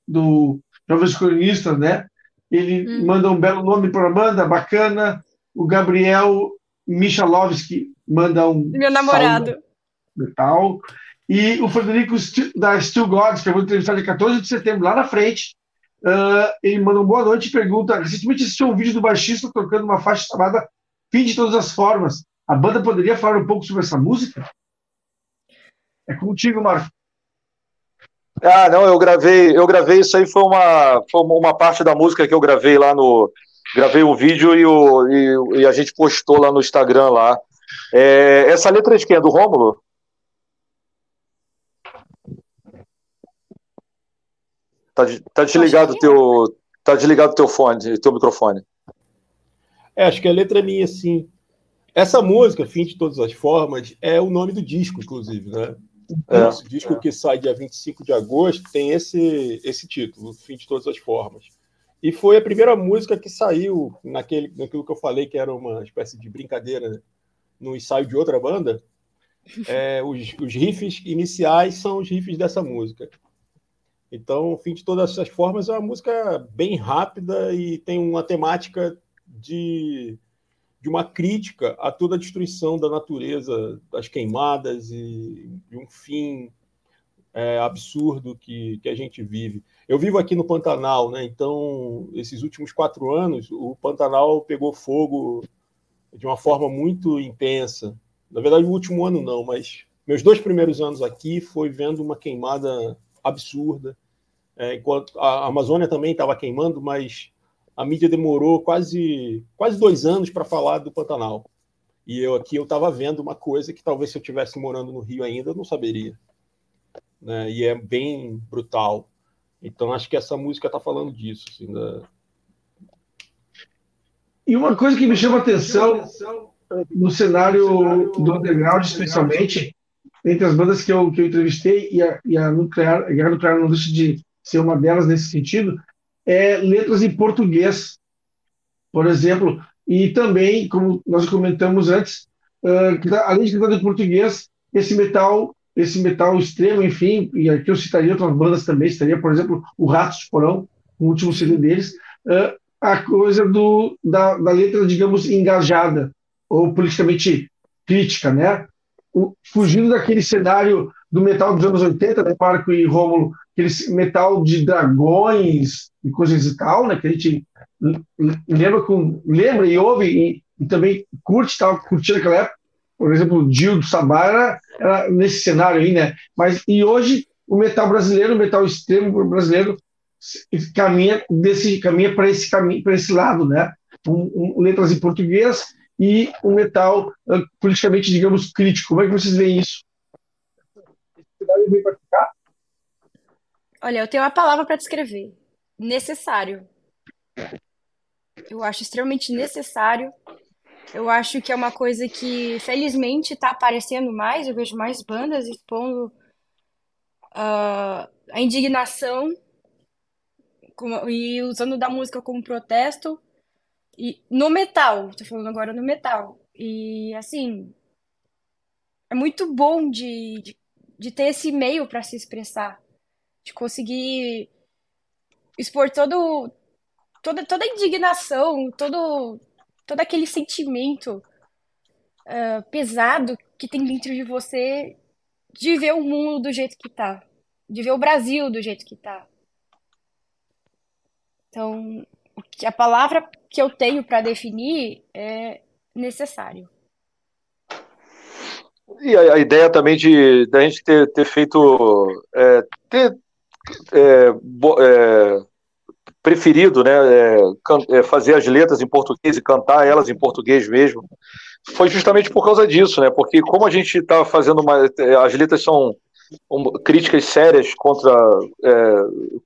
do Jovens Cronistas, né? Ele hum. manda um belo nome para a banda, bacana. O Gabriel Michalovski manda um. Meu namorado. Tal. E o Frederico da Still Gods, que eu vou entrevistar dia 14 de setembro, lá na frente. Uh, ele manda uma boa noite e pergunta: recentemente assistiu um vídeo do baixista tocando uma faixa chamada Fim de Todas as Formas. A banda poderia falar um pouco sobre essa música? É contigo, Marco. Ah, não, eu gravei, eu gravei isso aí foi uma, foi uma parte da música que eu gravei lá no, gravei um vídeo e, o, e, e a gente postou lá no Instagram lá. É, essa letra é de quem? É do Rômulo? Tá, tá desligado o teu, tá desligado teu fone, teu microfone. É, acho que a letra é minha, sim. Essa música, Fim de Todas as Formas, é o nome do disco, inclusive, né? É, Esse disco é. que sai dia 25 de agosto tem esse, esse título, Fim de Todas as Formas. E foi a primeira música que saiu naquele, naquilo que eu falei que era uma espécie de brincadeira né? no ensaio de outra banda. É, os, os riffs iniciais são os riffs dessa música. Então, Fim de Todas as Formas é uma música bem rápida e tem uma temática de de uma crítica a toda a destruição da natureza, das queimadas e, e um fim é, absurdo que, que a gente vive. Eu vivo aqui no Pantanal, né? Então, esses últimos quatro anos, o Pantanal pegou fogo de uma forma muito intensa. Na verdade, o último ano não, mas meus dois primeiros anos aqui foi vendo uma queimada absurda. É, enquanto a Amazônia também estava queimando, mas a mídia demorou quase, quase dois anos para falar do Pantanal. E eu aqui eu estava vendo uma coisa que talvez se eu estivesse morando no Rio ainda eu não saberia. Né? E é bem brutal. Então acho que essa música está falando disso. Assim, da... E uma coisa que me chama a atenção no cenário do underground, especialmente, entre as bandas que eu, que eu entrevistei, e a, e a Nuclear, a Guerra Nuclear não deixa de ser uma delas nesse sentido, é, letras em português, por exemplo, e também, como nós comentamos antes, uh, que, além de cantar em português, esse metal, esse metal extremo, enfim, e aqui eu citaria outras bandas também, citaria, por exemplo, o Ratos de Porão, o último CD deles, uh, a coisa do, da, da letra, digamos, engajada, ou politicamente crítica, né? Fugindo daquele cenário do metal dos anos 80, né, Marco e Rômulo, aquele metal de dragões e coisas e tal, né, que a gente lembra, com, lembra e ouve e, e também curte, estava curtindo aquela época. Por exemplo, o Dio do Sabá era, era, nesse cenário aí, né? Mas e hoje o metal brasileiro, o metal extremo brasileiro caminha desse caminha para esse caminho, para esse lado, né? Um, um, letras em português e um metal uh, politicamente, digamos, crítico. Como é que vocês veem isso? Olha, eu tenho uma palavra para descrever: necessário. Eu acho extremamente necessário. Eu acho que é uma coisa que, felizmente, está aparecendo mais. Eu vejo mais bandas expondo uh, a indignação e usando da música como protesto. E no metal, tô falando agora no metal. E assim, é muito bom de, de, de ter esse meio para se expressar, de conseguir expor todo, toda, toda a indignação, todo, todo aquele sentimento uh, pesado que tem dentro de você de ver o mundo do jeito que tá, de ver o Brasil do jeito que tá. Então, a palavra que eu tenho para definir é necessário. E a, a, ideia também de da gente ter, ter feito é, ter é, bo, é, preferido, né, é, can, é, fazer as letras em português e cantar elas em português mesmo, foi justamente por causa disso, né? Porque como a gente está fazendo uma, é, as letras são um, críticas sérias contra é,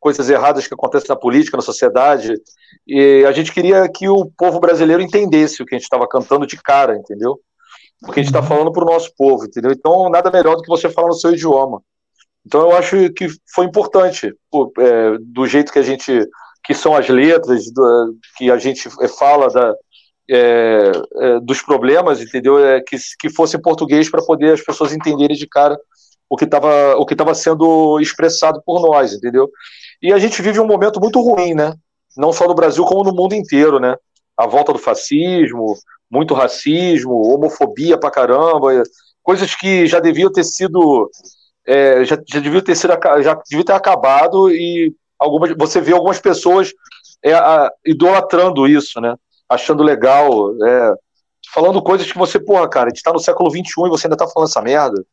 coisas erradas que acontecem na política, na sociedade, e a gente queria que o povo brasileiro entendesse o que a gente estava cantando de cara, entendeu? Porque a gente está uhum. falando para o nosso povo, entendeu? Então, nada melhor do que você falar no seu idioma. Então, eu acho que foi importante, é, do jeito que a gente que são as letras, do, que a gente é, fala da, é, é, dos problemas, entendeu? É, que, que fosse em português para poder as pessoas entenderem de cara o que estava o que estava sendo expressado por nós, entendeu? E a gente vive um momento muito ruim, né? Não só no Brasil como no mundo inteiro, né? A volta do fascismo, muito racismo, homofobia pra caramba, coisas que já deviam ter sido é, já, já deviam ter sido já devia ter acabado e algumas, você vê algumas pessoas é, a, idolatrando isso, né? Achando legal, é, falando coisas que você, porra, cara, a gente tá no século XXI e você ainda tá falando essa merda.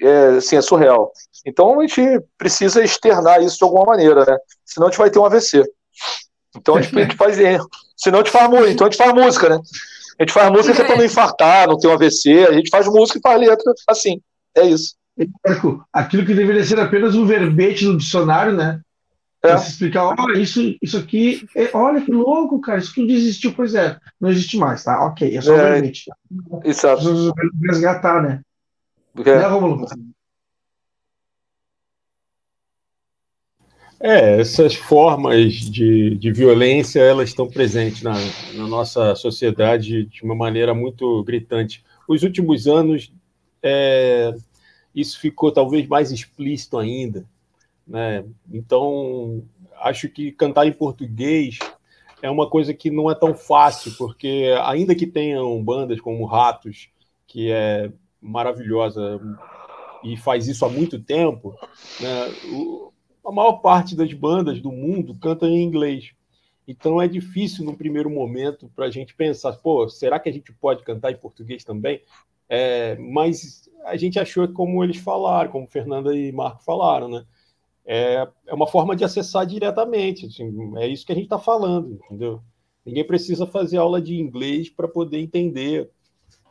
É, assim, é surreal. Então a gente precisa externar isso de alguma maneira, né? Senão a gente vai ter um AVC. Então a gente, a gente faz. Senão a gente faz música. Então a gente faz música, né? A gente faz música que é pra não infartar, não ter um AVC. A gente faz música e faz letra assim. É isso. Aquilo que deveria ser apenas um verbete no dicionário, né? É. se explicar, olha, isso, isso aqui, é, olha que louco, cara, isso tudo existiu, pois é, não existe mais, tá? Ok, é só é, vermente. Exato. Resgatar, né? Porque... Né, Romulo? É, essas formas de, de violência, elas estão presentes na, na nossa sociedade de uma maneira muito gritante. Os últimos anos, é, isso ficou talvez mais explícito ainda, né? Então, acho que cantar em português é uma coisa que não é tão fácil, porque ainda que tenham bandas como Ratos, que é maravilhosa e faz isso há muito tempo, né? o, a maior parte das bandas do mundo cantam em inglês. Então é difícil no primeiro momento para a gente pensar, pô, será que a gente pode cantar em português também? É, mas a gente achou como eles falaram, como Fernanda e Marco falaram, né? é, é uma forma de acessar diretamente. Assim, é isso que a gente está falando, entendeu? Ninguém precisa fazer aula de inglês para poder entender.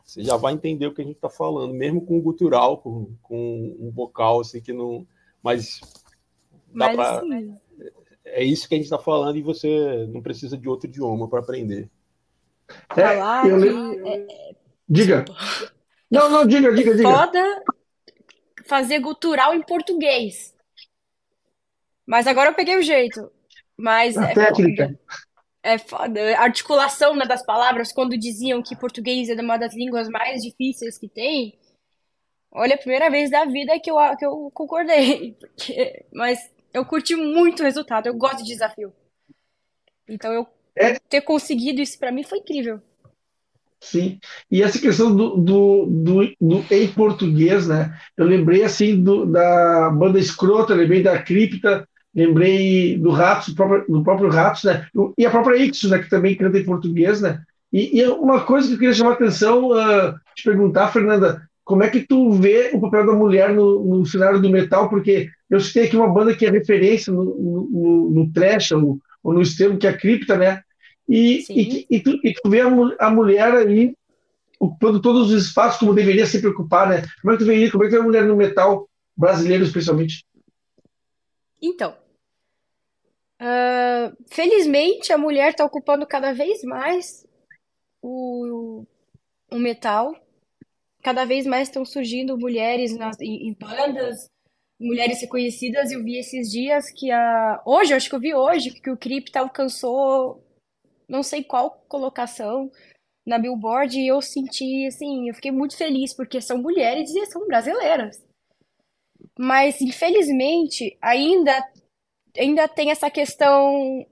Você já vai entender o que a gente está falando, mesmo com o gutural, com, com um vocal assim que não. Mas dá para. É isso que a gente está falando e você não precisa de outro idioma para aprender. É, eu... é, diga. Não, não, diga, diga, diga. Foda fazer gutural em português. Mas agora eu peguei o jeito. Mas a é técnica. Foda. É foda. A articulação né, das palavras, quando diziam que português é uma das línguas mais difíceis que tem. Olha, a primeira vez da vida que eu, que eu concordei. Porque, mas eu curti muito o resultado. Eu gosto de desafio. Então eu é. ter conseguido isso para mim foi incrível. Sim. E essa questão do, do, do, do, em português, né? Eu lembrei assim do, da banda Escrota, lembrei da Cripta, lembrei do Ratos, do próprio, do próprio Ratos, né? E a própria Ixos, né? Que também canta em português, né? E, e uma coisa que eu queria chamar a atenção, uh, te perguntar, Fernanda, como é que tu vê o papel da mulher no, no cenário do metal? Porque eu citei aqui uma banda que é referência no, no, no trash ou, ou no extremo, que é a Cripta, né? E, e, e, tu, e tu vê a, a mulher aí ocupando todos os espaços como deveria se preocupar, né? Como é que tu vê Como é que tu vê a mulher no metal brasileiro, especialmente? Então, uh, felizmente a mulher está ocupando cada vez mais o, o metal. Cada vez mais estão surgindo mulheres nas, em, em bandas, mulheres reconhecidas. Eu vi esses dias que a. Hoje, acho que eu vi hoje, que o Crypta alcançou não sei qual colocação na Billboard e eu senti, assim, eu fiquei muito feliz porque são mulheres e são brasileiras. Mas, infelizmente, ainda, ainda tem essa questão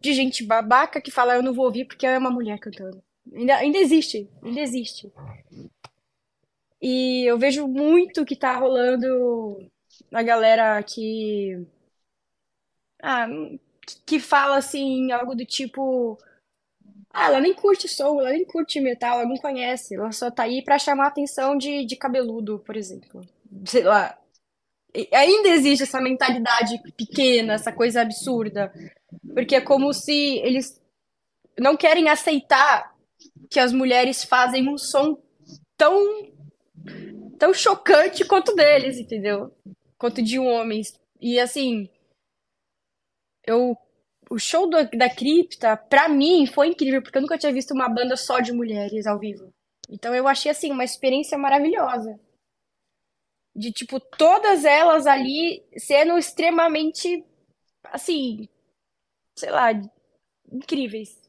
de gente babaca que fala eu não vou ouvir porque é uma mulher cantando. Ainda, ainda existe, ainda existe. E eu vejo muito que tá rolando a galera que. Ah, que fala assim, algo do tipo. Ah, ela nem curte soul, ela nem curte metal, ela não conhece. Ela só tá aí pra chamar a atenção de, de cabeludo, por exemplo. Sei lá. Ainda existe essa mentalidade pequena, essa coisa absurda. Porque é como se eles não querem aceitar que as mulheres fazem um som tão tão chocante quanto deles, entendeu? Quanto de homens. E assim, eu o show do, da Cripta, pra mim, foi incrível, porque eu nunca tinha visto uma banda só de mulheres ao vivo. Então eu achei, assim, uma experiência maravilhosa. De, tipo, todas elas ali sendo extremamente, assim, sei lá, incríveis.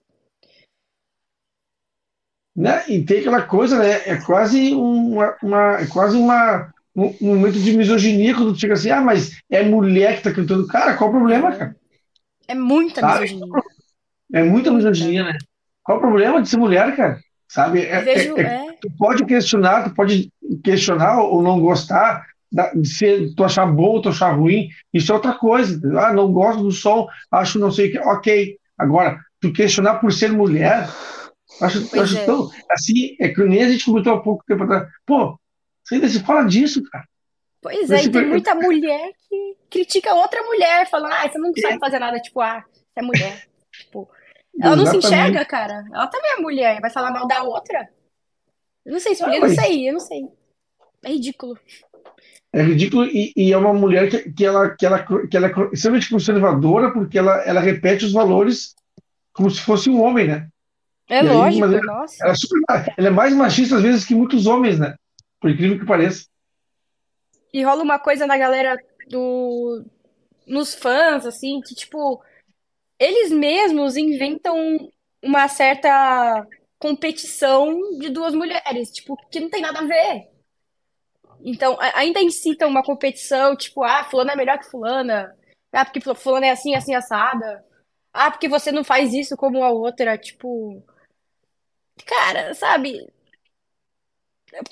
Né? E tem aquela coisa, né? É quase uma, uma é quase uma, um, um momento de misoginia quando tu chega assim, ah, mas é mulher que tá cantando. Cara, qual o problema, é. cara? É muita Sabe? misoginia. É muita misoginia, né? Qual o problema de ser mulher, cara? Sabe? É, vejo, é, é, tu pode questionar, tu pode questionar ou não gostar, de ser, tu achar bom, tu achar ruim, isso é outra coisa. Ah, não gosto do som, acho não sei o que. Ok. Agora, tu questionar por ser mulher, acho, acho é. tão. Assim, é que nem a gente comentou há pouco tempo atrás. Pô, você ainda se fala disso, cara. Pois é, e tem muita mulher que critica outra mulher, falando, ah, você não sabe fazer nada, tipo, ah, você é mulher. tipo, ela não se enxerga, cara. Ela também é mulher, vai falar mal da outra. Eu não sei explicar, eu não sei, eu não sei. É ridículo. É ridículo e, e é uma mulher que, que, ela, que, ela, que ela é extremamente conservadora porque ela, ela repete os valores como se fosse um homem, né? É e lógico, aí, ela, nossa. Ela é, super, ela é mais machista às vezes que muitos homens, né? Por incrível que pareça. E rola uma coisa na galera do. nos fãs, assim, que, tipo, eles mesmos inventam uma certa competição de duas mulheres, tipo, que não tem nada a ver. Então, ainda incitam uma competição, tipo, ah, fulana é melhor que fulana. Ah, porque fulana é assim, assim, assada. Ah, porque você não faz isso como a outra, tipo. Cara, sabe?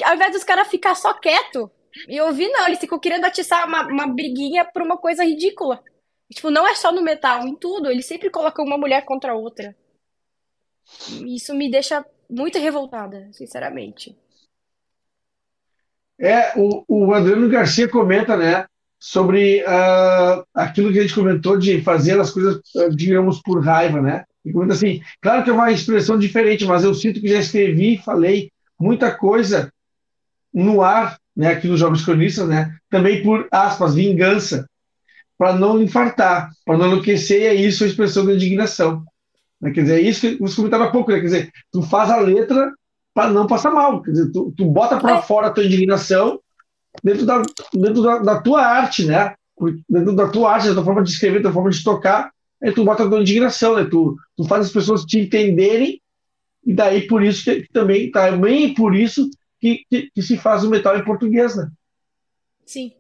Ao invés dos caras ficar só quieto, e eu vi, não, eles ficam querendo atiçar uma, uma briguinha por uma coisa ridícula. Tipo, não é só no metal, em tudo. Eles sempre colocam uma mulher contra a outra. Isso me deixa muito revoltada, sinceramente. É, o, o Adriano Garcia comenta, né, sobre uh, aquilo que a gente comentou de fazer as coisas, digamos, por raiva, né? E comenta assim, claro que é uma expressão diferente, mas eu sinto que já escrevi falei muita coisa no ar né, aqui nos Jogos Cronistas, né, também por aspas, vingança, para não infartar, para não enlouquecer, e é isso a expressão da indignação. Né, quer dizer, é isso que você comentava há pouco, né, quer dizer, tu faz a letra para não passar mal, quer dizer, tu, tu bota para é. fora a tua indignação dentro, da, dentro da, da, tua arte, né, dentro da tua arte, da tua forma de escrever, da tua forma de tocar, aí tu bota a tua indignação, né, tu, tu faz as pessoas te entenderem, e daí por isso que, que também, também por isso que, que, que se faz o metal em português, né? Sim.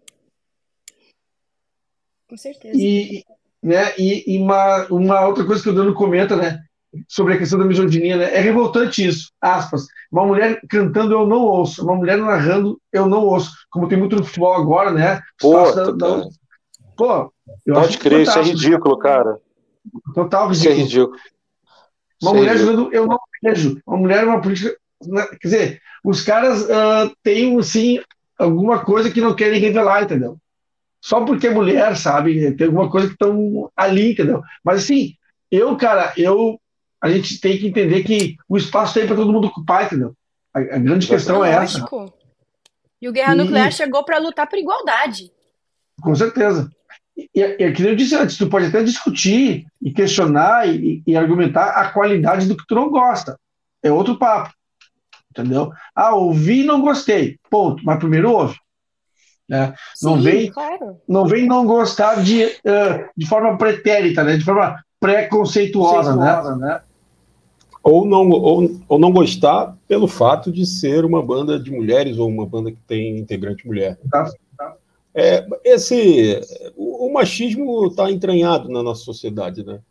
Com certeza. E, né, e, e uma, uma outra coisa que o Dano comenta, né? sobre a questão da misoginia, né? É revoltante isso, aspas. Uma mulher cantando eu não ouço, uma mulher narrando eu não ouço, como tem muito no futebol agora, né? Pô, da, da... Pô eu Pode crer, isso é ridículo, cara. Total ridículo. Isso é ridículo. Uma mulher jogando eu não vejo, uma mulher é uma política... Né? Quer dizer, os caras uh, têm, sim, alguma coisa que não querem revelar, entendeu? Só porque é mulher, sabe? Tem alguma coisa que estão ali, entendeu? Mas assim, eu, cara, eu a gente tem que entender que o espaço tem para todo mundo ocupar, entendeu? A, a grande questão é essa. E o Guerra e... Nuclear chegou para lutar por igualdade. Com certeza. E, e, que eu disse antes, tu pode até discutir e questionar e, e, argumentar a qualidade do que tu não gosta. É outro papo. Entendeu? Ah, ouvi e não gostei. Ponto. Mas primeiro ouve. Né? Sim, não, vem, claro. não vem não gostar de, uh, de forma pretérita, né? de forma preconceituosa, né? né? ou não, ou, ou não gostar pelo fato de ser uma banda de mulheres ou uma banda que tem integrante mulher. Tá, tá. É, esse, o, o machismo está entranhado na nossa sociedade, né?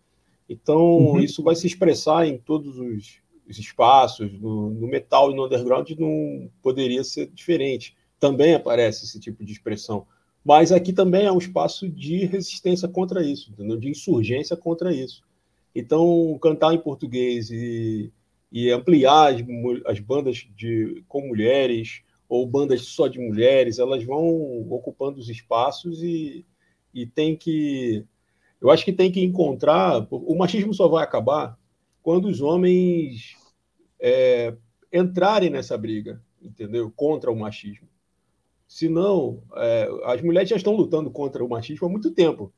Então, uhum. isso vai se expressar em todos os, os espaços, no, no, metal e no underground não poderia ser diferente. Também aparece esse tipo de expressão. Mas aqui também é um espaço de resistência contra isso, entendeu? de insurgência contra isso. Então, cantar em português e, e ampliar as, as bandas de, com mulheres ou bandas só de mulheres, elas vão ocupando os espaços e, e tem que. Eu acho que tem que encontrar. O machismo só vai acabar quando os homens é, entrarem nessa briga, entendeu? Contra o machismo. Senão, é, as mulheres já estão lutando contra o machismo há muito tempo,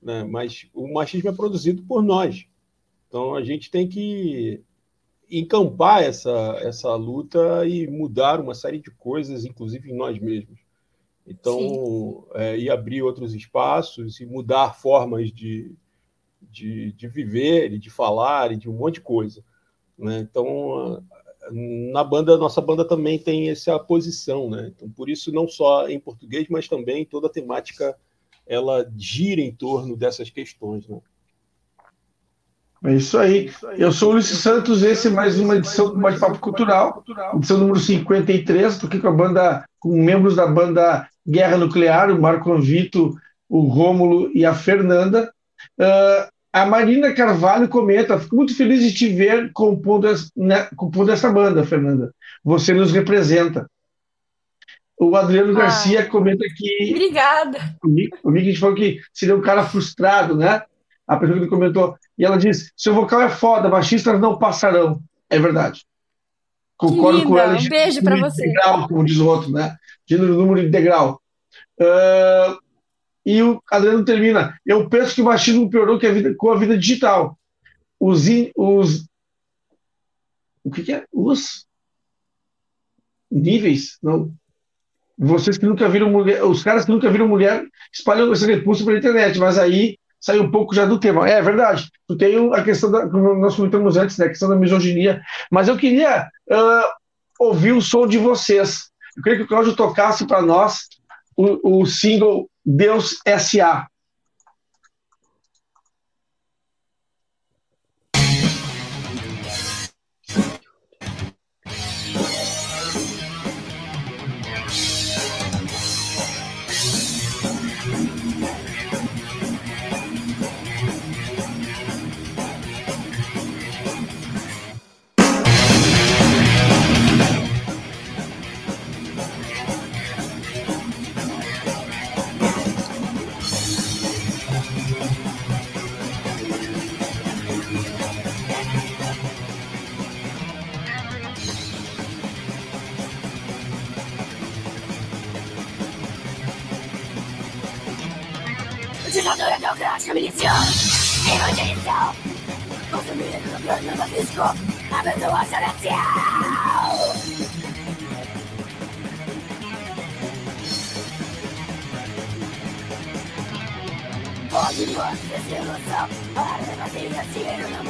né? mas o machismo é produzido por nós. Então a gente tem que encampar essa, essa luta e mudar uma série de coisas, inclusive em nós mesmos. Então, é, e abrir outros espaços e mudar formas de, de, de viver e de falar e de um monte de coisa. Né? Então, na banda, nossa banda também tem essa posição, né? Então, por isso, não só em português, mas também toda a temática ela gira em torno dessas questões, né? É isso aí. Eu sou o Ulisses Santos, esse é mais uma edição do Bate-Papo Cultural, edição número 53. Estou aqui com a banda, com membros da banda Guerra Nuclear, o Marco Anvito, o Rômulo e a Fernanda. Uh, a Marina Carvalho comenta: fico muito feliz de te ver compondo, né, compondo essa banda, Fernanda. Você nos representa. O Adriano ah, Garcia comenta que. Obrigada. O Mick, falou que seria um cara frustrado, né? A pessoa que comentou. E ela diz: seu vocal é foda, baixistas não passarão. É verdade. Concordo com ela. Um beijo para você. Integral, como diz o outro, né? Gênero número integral. Uh, e o Adriano termina. Eu penso que o machismo piorou a vida, com a vida digital. Os, os. O que, que é? Os níveis? Não. Vocês que nunca viram mulher. Os caras que nunca viram mulher espalham esse repulso pela internet, mas aí sai um pouco já do tema. É, é verdade. Tu tem a questão da, como nós comentamos antes, né, a questão da misoginia. Mas eu queria uh, ouvir o som de vocês. Eu queria que o Cláudio tocasse para nós o, o single Deus S.A. democrática milicia Evangelizam Consumir no plano do fisco Abençoa a seleção Pode você ser noção Para vazia, dinheiro na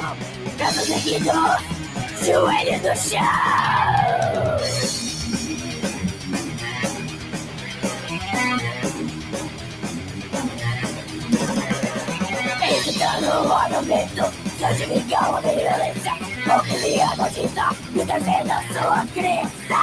mão Braços erguidos Joelhos no chão Está no ornamento Seja ligão de violência Ou que via notícia E defenda sua crença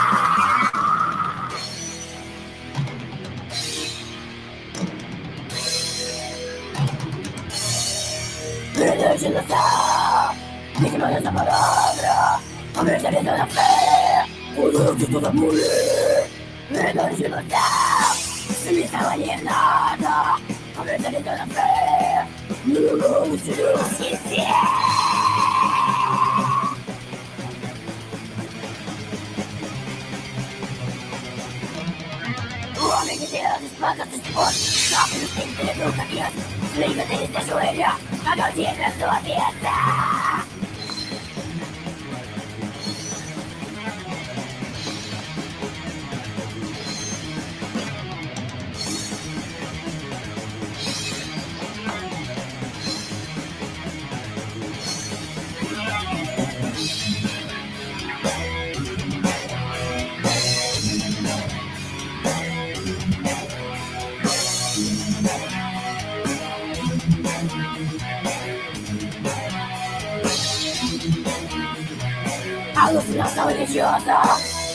Líder de ilusão Vítima dessa palavra Comercializando a fé O Deus de toda mulher Líder de ilusão Submissão alienada Comercializando a fé No nome de justiça O homem que Deus espanca seus esposos Sofre no sentido do caminho Liga dele se ajoelha Cada dia na sua vida Alucinação religiosa Tudo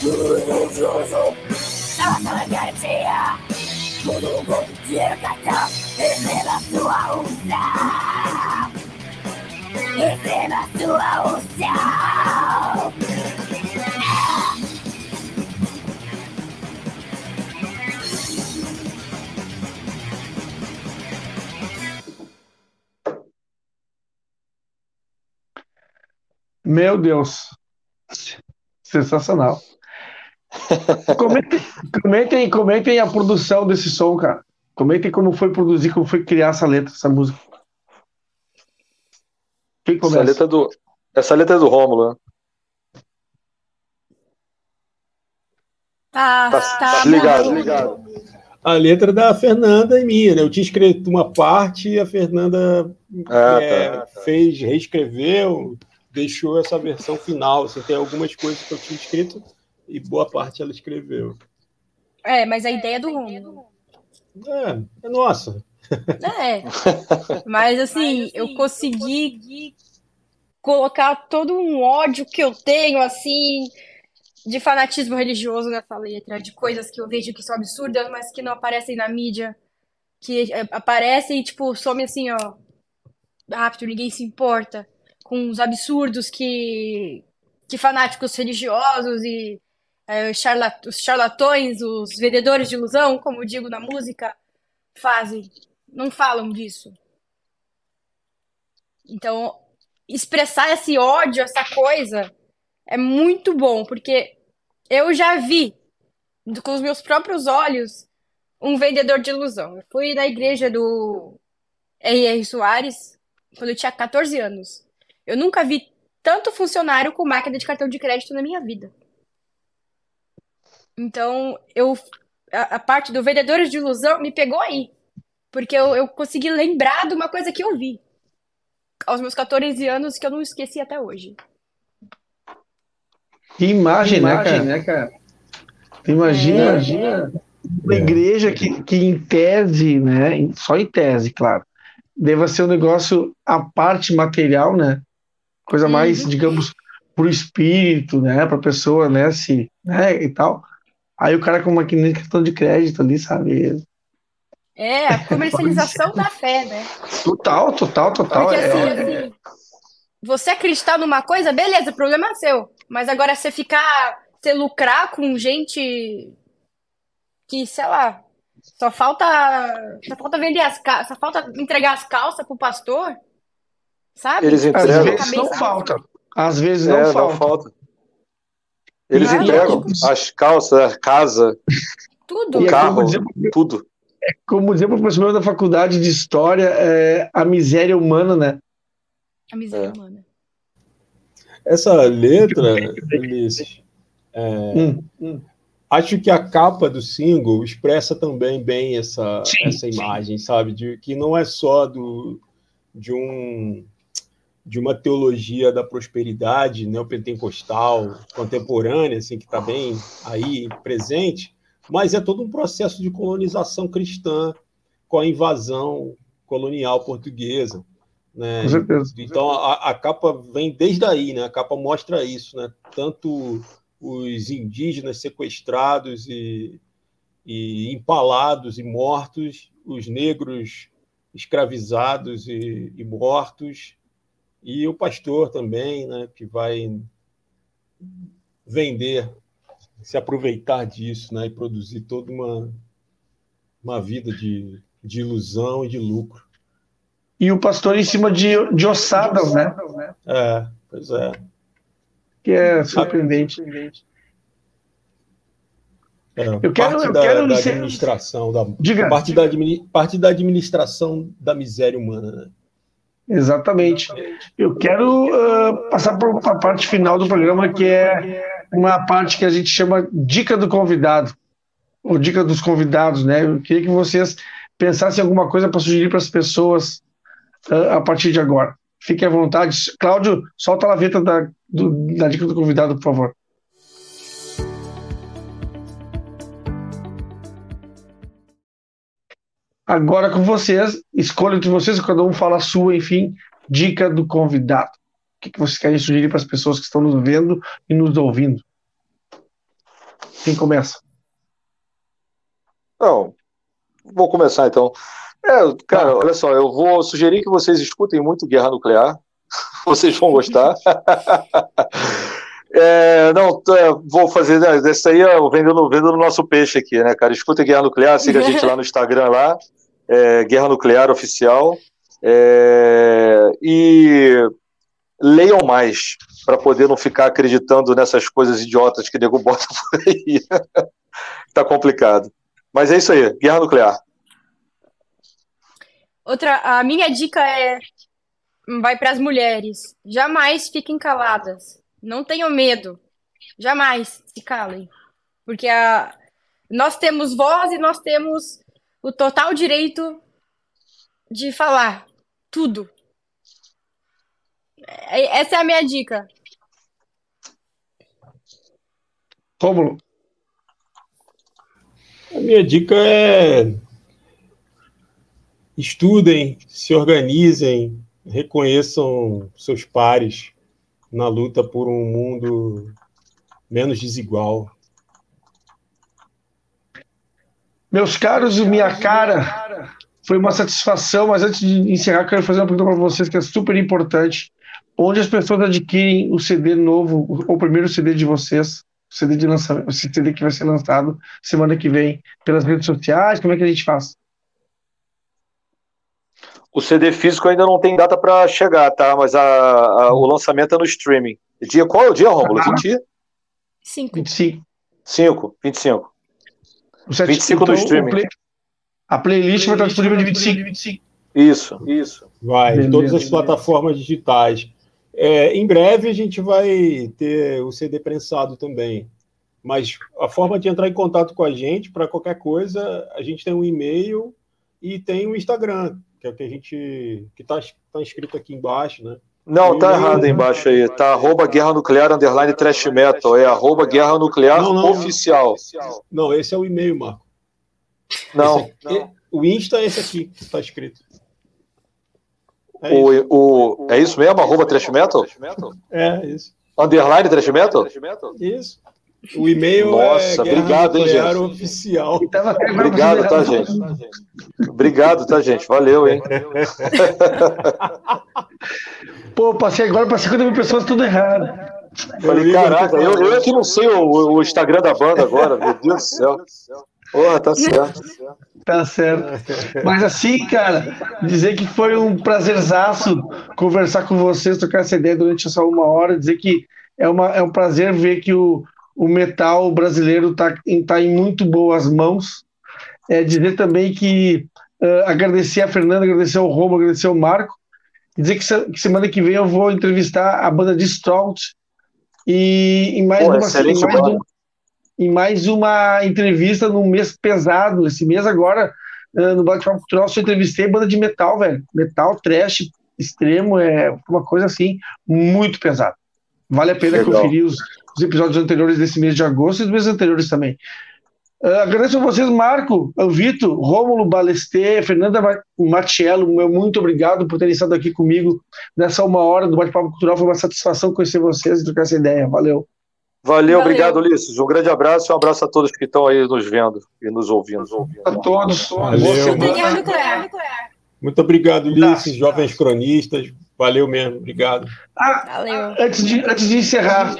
religioso Salvação é garantia Tudo com dinheiro cartão Receba sua unção Receba sua unção Meu Deus. Sensacional. Comentem, comentem, comentem a produção desse som, cara. Comentem como foi produzir, como foi criar essa letra, essa música. Quem Essa começa? letra, é do, essa letra é do Rômulo, né? Tá, Tá, tá, tá bom. ligado, ligado. A letra da Fernanda e minha, né? Eu tinha escrito uma parte e a Fernanda Ah, é, tá, tá. fez, reescreveu, deixou essa versão final. Assim, tem algumas coisas que eu tinha escrito e boa parte ela escreveu. É, mas a ideia é do Romulo. É, é nossa. É. Mas assim, eu consegui colocar todo um ódio que eu tenho, assim, de fanatismo religioso nessa letra, de coisas que eu vejo que são absurdas, mas que não aparecem na mídia, que é, aparecem e, tipo, somem assim, ó, rápido, ninguém se importa, com os absurdos que, que fanáticos religiosos e é, charla- os charlatões, os vendedores de ilusão, como digo na música, fazem. Não falam disso. Então, expressar esse ódio, essa coisa, é muito bom, porque eu já vi com os meus próprios olhos um vendedor de ilusão. Eu fui na igreja do R.R. Soares quando eu tinha 14 anos. Eu nunca vi tanto funcionário com máquina de cartão de crédito na minha vida. Então, eu a, a parte do vendedores de ilusão me pegou aí. Porque eu, eu consegui lembrar de uma coisa que eu vi aos meus 14 anos que eu não esqueci até hoje. Que imagem, né, cara? né, cara? Imagina, É. imagina uma igreja que, que em tese, né, só em tese, claro, deva ser um negócio a parte material, né? Coisa mais, Uhum. digamos, pro espírito, né, pra pessoa, né, se, né, e tal. Aí o cara com uma maquininha de cartão de crédito ali, sabe? É, a comercialização da fé, né? Total, total, total. Porque É, assim, é- você acreditar numa coisa, beleza, o problema é seu. Mas agora você ficar, você lucrar com gente que, sei lá, só falta, só falta vender as calças, só falta entregar as calças pro pastor, sabe? Eles às entregam. vezes não falta. Às vezes É, não não falta. falta. Eles entregam as calças, a casa, Tudo. O é carro, como dizer, tudo. como dizia o professor da faculdade de História, é a miséria humana, né? A miséria É. humana. Essa letra, Ulisses, Hum, hum. acho que a capa do single expressa também bem essa, Sim, essa imagem, sabe? De que não é só do, de um de uma teologia da prosperidade neopentecostal contemporânea, assim, que está bem aí presente, mas é todo um processo de colonização cristã com a invasão colonial portuguesa. Né? Com certeza. Então a, a, capa vem desde aí, né? A capa mostra isso, né? Tanto os indígenas sequestrados e, e empalados e mortos, os negros escravizados e, e mortos, e o pastor também, né? Que vai vender, se aproveitar disso, né? E produzir toda uma, uma vida de, de ilusão e de lucro e o pastor em cima de, de ossadas, né? É, pois é. Que é surpreendente. É, eu quero, parte eu da, quero da administração da Diga. parte da parte da administração da miséria humana, né? Exatamente. Eu quero uh, passar para a parte final do programa, que é uma parte que a gente chama dica do convidado, ou dica dos convidados, né? Eu queria que vocês pensassem em alguma coisa para sugerir para as pessoas a partir de agora. Fique à vontade. Cláudio, solta a laveta da, do, da dica do convidado, por favor. Agora com vocês, escolha entre vocês, cada um fala a sua, enfim, dica do convidado. O que, que vocês querem sugerir para as pessoas que estão nos vendo e nos ouvindo? Quem começa? Não, vou começar então. É, cara, olha só, eu vou sugerir que vocês escutem muito Guerra Nuclear. Vocês vão gostar. É, não, é, vou fazer. Né, esse aí é vendendo, vendendo nosso peixe aqui, né, cara? Escuta Guerra Nuclear, siga a gente lá no Instagram lá, é, Guerra Nuclear Oficial. É, e leiam mais para poder não ficar acreditando nessas coisas idiotas que nego bota por aí. tá complicado. Mas é isso aí, Guerra Nuclear. Outra, a minha dica é vai para as mulheres. Jamais fiquem caladas. Não tenham medo. Jamais se calem. Porque a, nós temos voz e nós temos o total direito de falar tudo. É, essa é a minha dica. Como? A minha dica é estudem, se organizem, reconheçam seus pares na luta por um mundo menos desigual. Meus caros, minha cara, foi uma satisfação, mas antes de encerrar, quero fazer uma pergunta para vocês que é super importante. Onde as pessoas adquirem o CD novo, o primeiro CD de vocês, o CD de lançamento, o CD que vai ser lançado semana que vem, pelas redes sociais, como é que a gente faz? O CD físico ainda não tem data para chegar, tá? Mas a, a, o lançamento é no streaming. Dia, qual é o dia, Romulo? 20? 5. 25. 5, 25. O 25 então, no streaming. Play, a playlist vai estar disponível de 25. Isso, isso. Vai, beleza, todas as plataformas digitais. É, em breve a gente vai ter o CD prensado também. Mas a forma de entrar em contato com a gente, para qualquer coisa, a gente tem um e-mail e tem o um Instagram, que é o que a gente. que está tá escrito aqui embaixo, né? Não, tá errado embaixo aí. Tá arroba guerra nuclear underline trash metal. É arroba guerra nuclear não, não, oficial. Não, esse é o e-mail, Marco. Não. Aqui, não. O Insta é esse aqui que está escrito. É o, isso. O, é isso mesmo? Arroba trash metal? É, isso. Underline trash metal? Isso. O e-mail Nossa, é obrigado, hein, gente. oficial. Obrigado, tá, gente? Obrigado, tá, gente? Valeu, hein? Pô, passei agora para 50 mil pessoas, tudo errado. Falei, caraca, eu, eu aqui não sei o, o Instagram da banda agora, meu Deus do céu. Porra, tá certo. Tá certo. Mas assim, cara, dizer que foi um prazerzaço conversar com vocês, trocar essa ideia durante essa uma hora, dizer que é, uma, é um prazer ver que o, o metal brasileiro está tá em muito boas mãos. É, dizer também que uh, agradecer a Fernanda, agradecer ao Romo, agradecer ao Marco, e dizer que, que, semana que vem eu vou entrevistar a banda de Strout e em mais, Pô, uma, em mais, um, em mais uma entrevista num mês pesado. Esse mês agora, uh, no Black Cultural, eu entrevistei banda de metal, velho. Metal, trash, extremo, é uma coisa assim, muito pesada. Vale a pena Legal. conferir os, os episódios anteriores desse mês de agosto e dos meses anteriores também. Uh, agradeço a vocês, Marco, o Vitor, Rômulo Balestê, Fernanda Matiello, meu muito obrigado por terem estado aqui comigo nessa uma hora do Bate-Papo Cultural. Foi uma satisfação conhecer vocês e trocar essa ideia. Valeu. Valeu, Valeu. obrigado, Ulisses. Um grande abraço e um abraço a todos que estão aí nos vendo e nos ouvindo. A todos. Valeu. Obrigado, Muito obrigado, Ulisses, jovens cronistas. Valeu mesmo, obrigado. Ah, Valeu. Antes, de, antes de encerrar,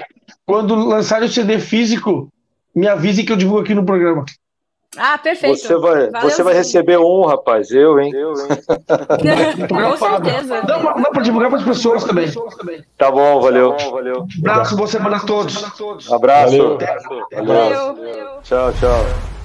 quando lançar o CD físico, me avise que eu divulgo aqui no programa. Ah, perfeito. Você vai, você vai receber um, rapaz. Eu, hein? Eu, hein? Com certeza. Dá, dá para divulgar para as pessoas também. Tá bom, valeu. Tá bom, valeu. Abraço, boa semana a todos. Abraço. Valeu. Valeu. valeu. Tchau, tchau.